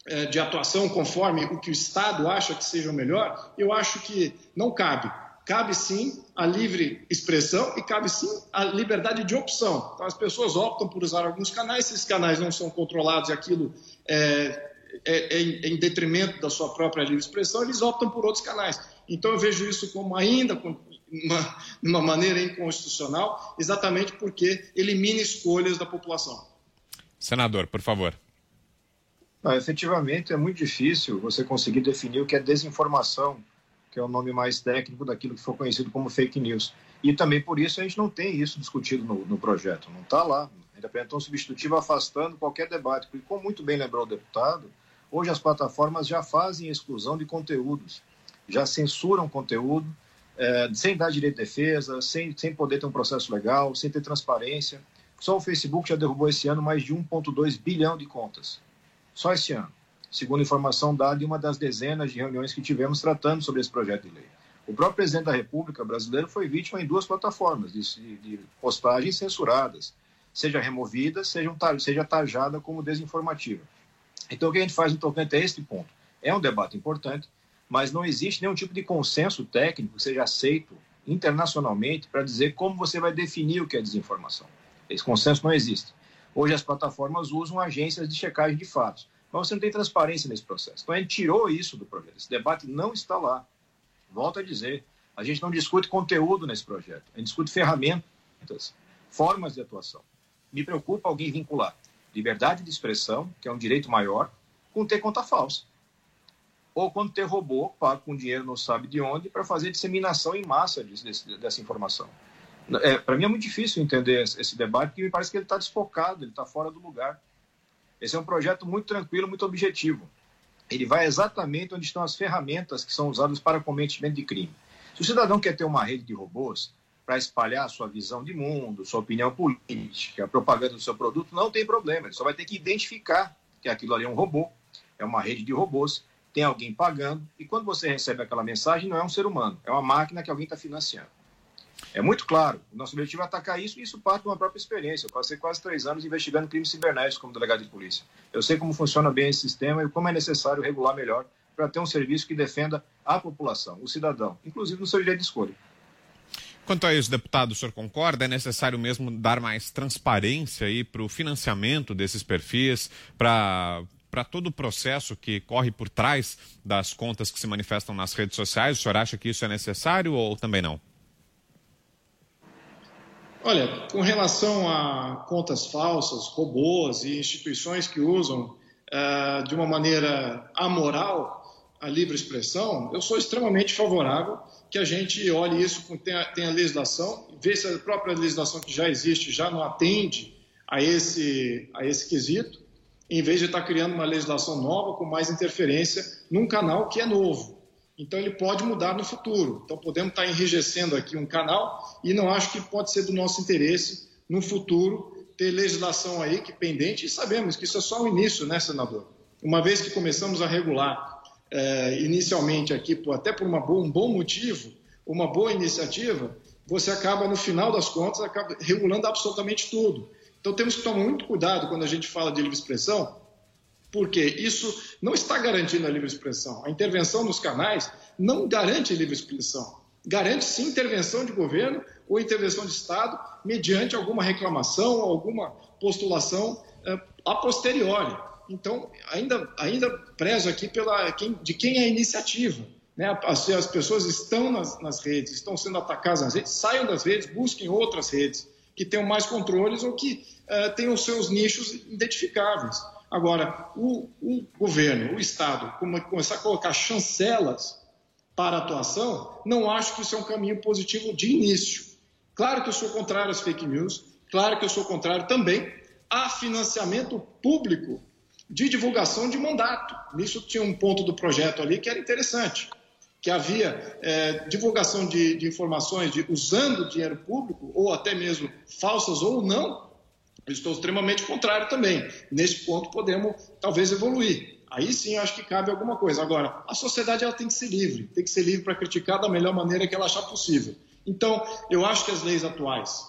é, de atuação conforme o que o Estado acha que seja o melhor, eu acho que não cabe cabe sim a livre expressão e cabe sim a liberdade de opção. Então, as pessoas optam por usar alguns canais, se esses canais não são controlados e aquilo é, é, é em detrimento da sua própria livre expressão, eles optam por outros canais. Então, eu vejo isso como ainda uma, uma maneira inconstitucional, exatamente porque elimina escolhas da população. Senador, por favor. Ah, efetivamente, é muito difícil você conseguir definir o que é desinformação que é o nome mais técnico daquilo que for conhecido como fake news. E também por isso a gente não tem isso discutido no, no projeto, não está lá. Ainda apresentou um substitutivo afastando qualquer debate, porque, como muito bem lembrou o deputado, hoje as plataformas já fazem exclusão de conteúdos, já censuram conteúdo, é, sem dar direito de defesa, sem, sem poder ter um processo legal, sem ter transparência. Só o Facebook já derrubou esse ano mais de 1,2 bilhão de contas. Só esse ano segundo informação dada em uma das dezenas de reuniões que tivemos tratando sobre esse projeto de lei. O próprio presidente da República brasileiro foi vítima em duas plataformas de, de postagens censuradas, seja removida, seja, seja tajada como desinformativa. Então, o que a gente faz no tocante a este ponto? É um debate importante, mas não existe nenhum tipo de consenso técnico que seja aceito internacionalmente para dizer como você vai definir o que é desinformação. Esse consenso não existe. Hoje as plataformas usam agências de checagem de fatos. Mas você não tem transparência nesse processo. Então a gente tirou isso do projeto. Esse debate não está lá. Volto a dizer, a gente não discute conteúdo nesse projeto. A gente discute ferramentas, formas de atuação. Me preocupa alguém vincular liberdade de expressão, que é um direito maior, com ter conta falsa. Ou quando ter robô pago com dinheiro não sabe de onde para fazer disseminação em massa desse, dessa informação. É, Para mim é muito difícil entender esse debate, porque me parece que ele está desfocado, ele está fora do lugar. Esse é um projeto muito tranquilo, muito objetivo. Ele vai exatamente onde estão as ferramentas que são usadas para cometimento de crime. Se o cidadão quer ter uma rede de robôs para espalhar sua visão de mundo, sua opinião política, a propaganda do seu produto, não tem problema. Ele só vai ter que identificar que aquilo ali é um robô, é uma rede de robôs, tem alguém pagando, e quando você recebe aquela mensagem, não é um ser humano, é uma máquina que alguém está financiando. É muito claro, o nosso objetivo é atacar isso, e isso parte de uma própria experiência. Eu passei quase três anos investigando crimes cibernéticos como delegado de polícia. Eu sei como funciona bem esse sistema e como é necessário regular melhor para ter um serviço que defenda a população, o cidadão, inclusive no seu direito de escolha. Quanto a isso, deputado, o senhor concorda? É necessário mesmo dar mais transparência aí para o financiamento desses perfis, para para todo o processo que corre por trás das contas que se manifestam nas redes sociais? O senhor acha que isso é necessário ou também não? Olha, com relação a contas falsas, robôs e instituições que usam uh, de uma maneira amoral a livre expressão, eu sou extremamente favorável que a gente olhe isso, tenha, tenha legislação, vê se a própria legislação que já existe já não atende a esse, a esse quesito, em vez de estar criando uma legislação nova com mais interferência num canal que é novo. Então ele pode mudar no futuro. Então podemos estar enrijecendo aqui um canal e não acho que pode ser do nosso interesse no futuro ter legislação aí que pendente e sabemos que isso é só o início, né, senador? Uma vez que começamos a regular eh, inicialmente aqui, até por boa, um bom motivo, uma boa iniciativa, você acaba no final das contas acaba regulando absolutamente tudo. Então temos que tomar muito cuidado quando a gente fala de livre expressão, porque isso não está garantindo a livre expressão. A intervenção nos canais não garante livre expressão. Garante sim intervenção de governo ou intervenção de Estado mediante alguma reclamação, alguma postulação eh, a posteriori. Então, ainda, ainda prezo aqui pela, quem, de quem é a iniciativa. Né? As, as pessoas estão nas, nas redes, estão sendo atacadas nas redes, saiam das redes, busquem outras redes que tenham mais controles ou que uh, tenham seus nichos identificáveis. Agora, o, o governo, o Estado, começar a colocar chancelas para atuação, não acho que isso é um caminho positivo de início. Claro que eu sou contrário às fake news, claro que eu sou contrário também a financiamento público de divulgação de mandato. Nisso tinha um ponto do projeto ali que era interessante, que havia é, divulgação de, de informações de, usando dinheiro público, ou até mesmo falsas ou não, estou extremamente contrário também. Nesse ponto podemos talvez evoluir. Aí sim acho que cabe alguma coisa. Agora, a sociedade ela tem que ser livre, tem que ser livre para criticar da melhor maneira que ela achar possível. Então, eu acho que as leis atuais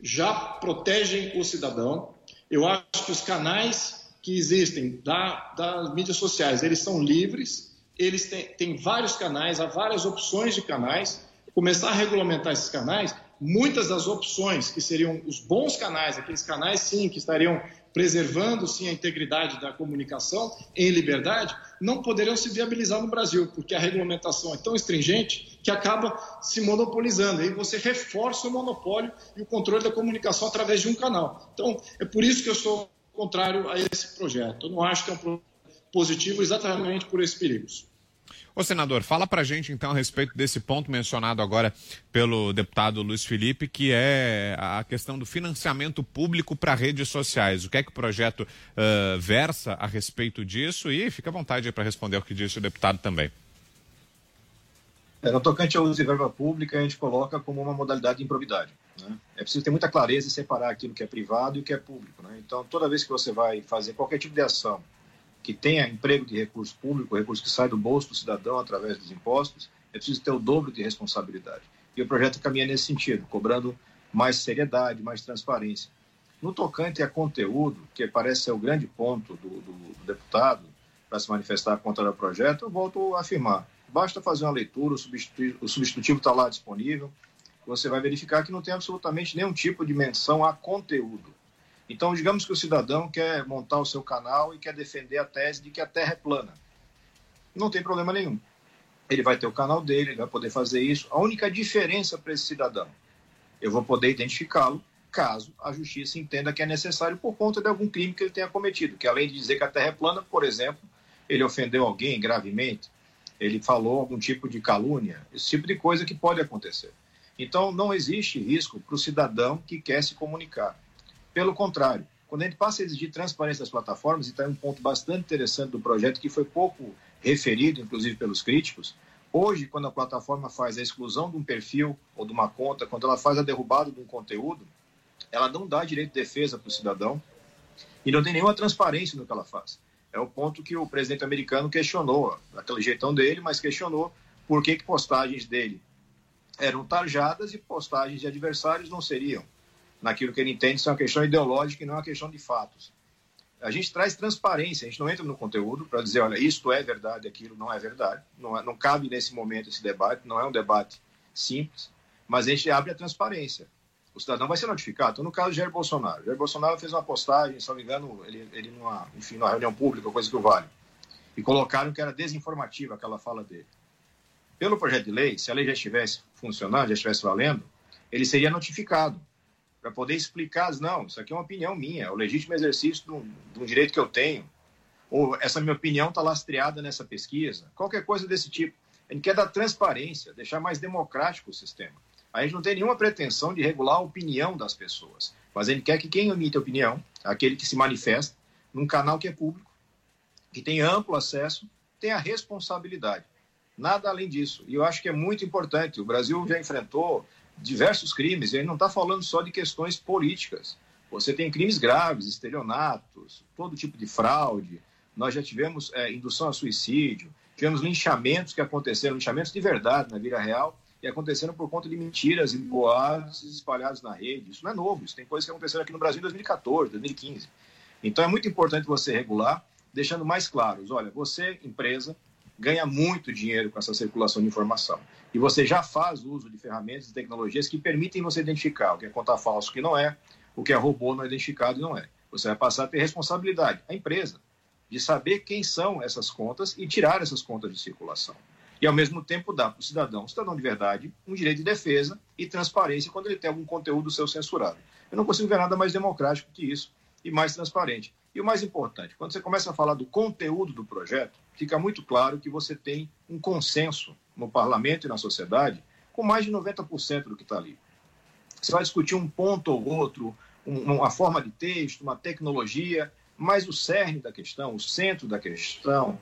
já protegem o cidadão. Eu acho que os canais que existem da, das mídias sociais, eles são livres, eles têm, têm vários canais, há várias opções de canais. Começar a regulamentar esses canais muitas das opções que seriam os bons canais, aqueles canais sim que estariam preservando sim a integridade da comunicação em liberdade, não poderiam se viabilizar no Brasil, porque a regulamentação é tão estringente que acaba se monopolizando. Aí você reforça o monopólio e o controle da comunicação através de um canal. Então, é por isso que eu sou contrário a esse projeto. Eu não acho que é um projeto positivo exatamente por esses perigos. Ô senador, fala pra gente então a respeito desse ponto mencionado agora pelo deputado Luiz Felipe, que é a questão do financiamento público para redes sociais. O que é que o projeto uh, versa a respeito disso? E fica à vontade para responder o que disse o deputado também. É, no tocante ao uso de verba pública, a gente coloca como uma modalidade de improbidade. Né? É preciso ter muita clareza e separar aquilo que é privado e o que é público. Né? Então, toda vez que você vai fazer qualquer tipo de ação que tenha emprego de recurso público, recurso que sai do bolso do cidadão através dos impostos, é preciso ter o dobro de responsabilidade. E o projeto caminha nesse sentido, cobrando mais seriedade, mais transparência. No tocante a conteúdo, que parece ser o grande ponto do, do, do deputado para se manifestar contra o projeto, eu volto a afirmar. Basta fazer uma leitura, o o substitutivo está lá disponível, você vai verificar que não tem absolutamente nenhum tipo de menção a conteúdo. Então, digamos que o cidadão quer montar o seu canal e quer defender a tese de que a Terra é plana. Não tem problema nenhum. Ele vai ter o canal dele, ele vai poder fazer isso. A única diferença para esse cidadão, eu vou poder identificá-lo caso a justiça entenda que é necessário por conta de algum crime que ele tenha cometido, que além de dizer que a Terra é plana, por exemplo, ele ofendeu alguém gravemente, ele falou algum tipo de calúnia, esse tipo de coisa que pode acontecer. Então, não existe risco para o cidadão que quer se comunicar. Pelo contrário, quando a gente passa a exigir transparência das plataformas, e está um ponto bastante interessante do projeto que foi pouco referido, inclusive pelos críticos, hoje, quando a plataforma faz a exclusão de um perfil ou de uma conta, quando ela faz a derrubada de um conteúdo, ela não dá direito de defesa para o cidadão e não tem nenhuma transparência no que ela faz. É o ponto que o presidente americano questionou, aquele jeitão dele, mas questionou por que, que postagens dele eram tarjadas e postagens de adversários não seriam. Naquilo que ele entende, é uma questão ideológica e não uma questão de fatos. A gente traz transparência, a gente não entra no conteúdo para dizer, olha, isto é verdade, aquilo não é verdade. Não, é, não cabe nesse momento esse debate, não é um debate simples, mas a gente abre a transparência. O cidadão vai ser notificado. Então, no caso de Jair Bolsonaro, Jair Bolsonaro fez uma postagem, se não me engano, ele, ele numa, enfim, numa reunião pública, coisa que o vale, e colocaram que era desinformativa aquela fala dele. Pelo projeto de lei, se a lei já estivesse funcionando, já estivesse valendo, ele seria notificado para poder explicar, não, isso aqui é uma opinião minha, é o legítimo exercício de um, direito que eu tenho, ou essa minha opinião está lastreada nessa pesquisa, qualquer coisa desse tipo. A gente quer dar transparência, deixar mais democrático o sistema. A gente não tem nenhuma pretensão de regular a opinião das pessoas, mas a gente quer que quem emite opinião, aquele que se manifesta, num canal que é público, que tem amplo acesso, tenha responsabilidade. Nada além disso. E eu acho que é muito importante. O Brasil já enfrentou diversos crimes, e aí não está falando só de questões políticas. Você tem crimes graves, estelionatos, todo tipo de fraude. Nós já tivemos é, indução a suicídio, tivemos linchamentos que aconteceram, linchamentos de verdade na vida real, e aconteceram por conta de mentiras e boatos espalhados na rede. Isso não é novo, isso tem coisas que aconteceram aqui no Brasil em 2014, 2015. Então é muito importante você regular, deixando mais claros: olha, você, empresa, ganha muito dinheiro com essa circulação de informação. E você já faz uso de ferramentas e tecnologias que permitem você identificar o que é conta falso, que não é, o que é robô não é identificado e não é. Você vai passar a ter responsabilidade, a empresa, de saber quem são essas contas e tirar essas contas de circulação. E, ao mesmo tempo, dar para o cidadão, cidadão de verdade, um direito de defesa e transparência quando ele tem algum conteúdo seu censurado. Eu não consigo ver nada mais democrático que isso e mais transparente. E o mais importante, quando você começa a falar do conteúdo do projeto, fica muito claro que você tem um consenso no parlamento e na sociedade com mais de 90% do que está ali. Você vai discutir um ponto ou outro, uma forma de texto, uma tecnologia, mas o cerne da questão, o centro da questão,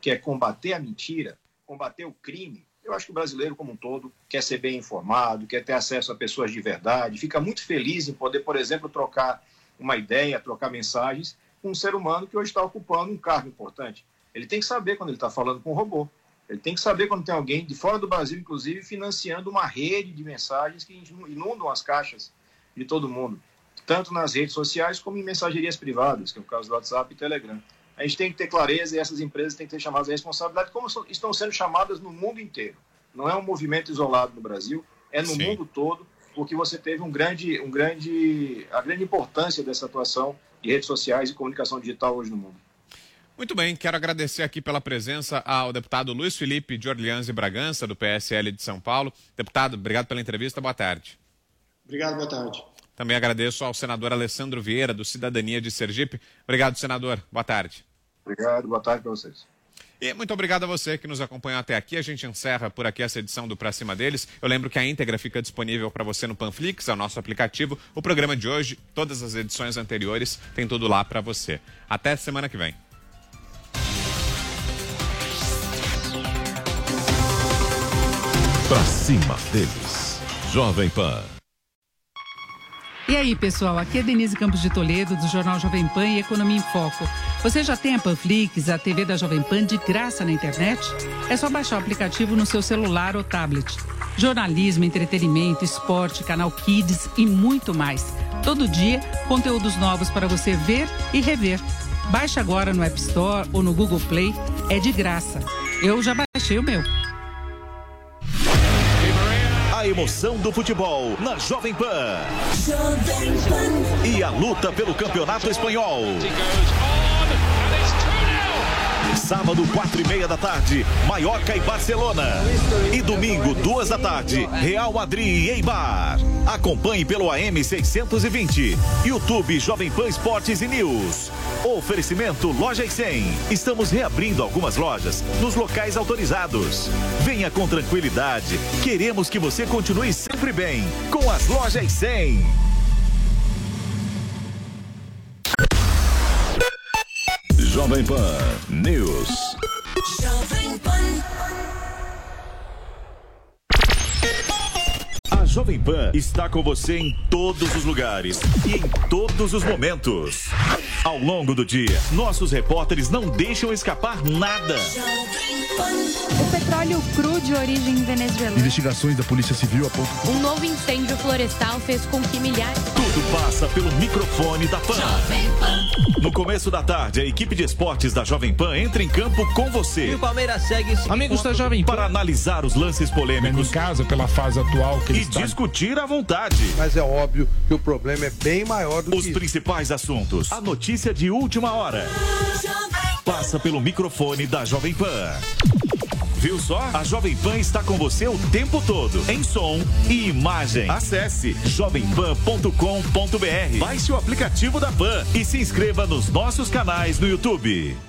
que é combater a mentira, combater o crime, eu acho que o brasileiro como um todo quer ser bem informado, quer ter acesso a pessoas de verdade, fica muito feliz em poder, por exemplo, trocar uma ideia, trocar mensagens com um ser humano que hoje está ocupando um cargo importante. Ele tem que saber quando ele está falando com um robô. Ele tem que saber quando tem alguém de fora do Brasil, inclusive, financiando uma rede de mensagens que inundam as caixas de todo mundo, tanto nas redes sociais como em mensagerias privadas, que é o caso do WhatsApp e Telegram. A gente tem que ter clareza e essas empresas têm que ter chamadas à responsabilidade, como estão sendo chamadas no mundo inteiro. Não é um movimento isolado no Brasil, é no Sim. mundo todo, porque você teve um grande, um grande, a grande importância dessa atuação de redes sociais e comunicação digital hoje no mundo. Muito bem, quero agradecer aqui pela presença ao deputado Luiz Felipe de Orleans e Bragança, do PSL de São Paulo. Deputado, obrigado pela entrevista, boa tarde. Obrigado, boa tarde. Também agradeço ao senador Alessandro Vieira, do Cidadania de Sergipe. Obrigado, senador. Boa tarde. Obrigado, boa tarde para vocês. E muito obrigado a você que nos acompanhou até aqui. A gente encerra por aqui essa edição do Pra Cima deles. Eu lembro que a íntegra fica disponível para você no Panflix, é o nosso aplicativo. O programa de hoje, todas as edições anteriores, tem tudo lá para você. Até semana que vem. Pra cima deles. Jovem Pan. E aí, pessoal, aqui é Denise Campos de Toledo, do Jornal Jovem Pan e Economia em Foco. Você já tem a Panflix, a TV da Jovem Pan de graça na internet? É só baixar o aplicativo no seu celular ou tablet. Jornalismo, entretenimento, esporte, canal Kids e muito mais. Todo dia, conteúdos novos para você ver e rever. Baixe agora no App Store ou no Google Play, é de graça. Eu já baixei o meu emoção do futebol na Jovem Pan. E a luta pelo campeonato espanhol. Sábado, quatro e meia da tarde, Maiorca e Barcelona. E domingo, duas da tarde, Real Madrid e Eibar. Acompanhe pelo AM 620. YouTube Jovem Pan Esportes e News. Oferecimento Loja e 100. Estamos reabrindo algumas lojas nos locais autorizados. Venha com tranquilidade. Queremos que você continue sempre bem com as Lojas 100. Jovem Pan News. A Jovem Pan está com você em todos os lugares e em todos os momentos. Ao longo do dia, nossos repórteres não deixam escapar nada. O petróleo cru de origem venezuelana. Investigações da Polícia Civil apontam. Um novo incêndio florestal fez com que milhares. Tudo passa pelo microfone da Pan. No começo da tarde, a equipe de esportes da Jovem Pan entra em campo com você. E o Palmeiras segue Amigos da Jovem Pan. Para analisar os lances polêmicos. Em casa, pela fase atual que E discutir à vontade. Mas é óbvio que o problema é bem maior do Os que principais assuntos. A notícia de última hora. Passa pelo microfone da Jovem Pan. Viu só? A Jovem Pan está com você o tempo todo, em som e imagem. Acesse jovempan.com.br. Baixe o aplicativo da Pan e se inscreva nos nossos canais no YouTube.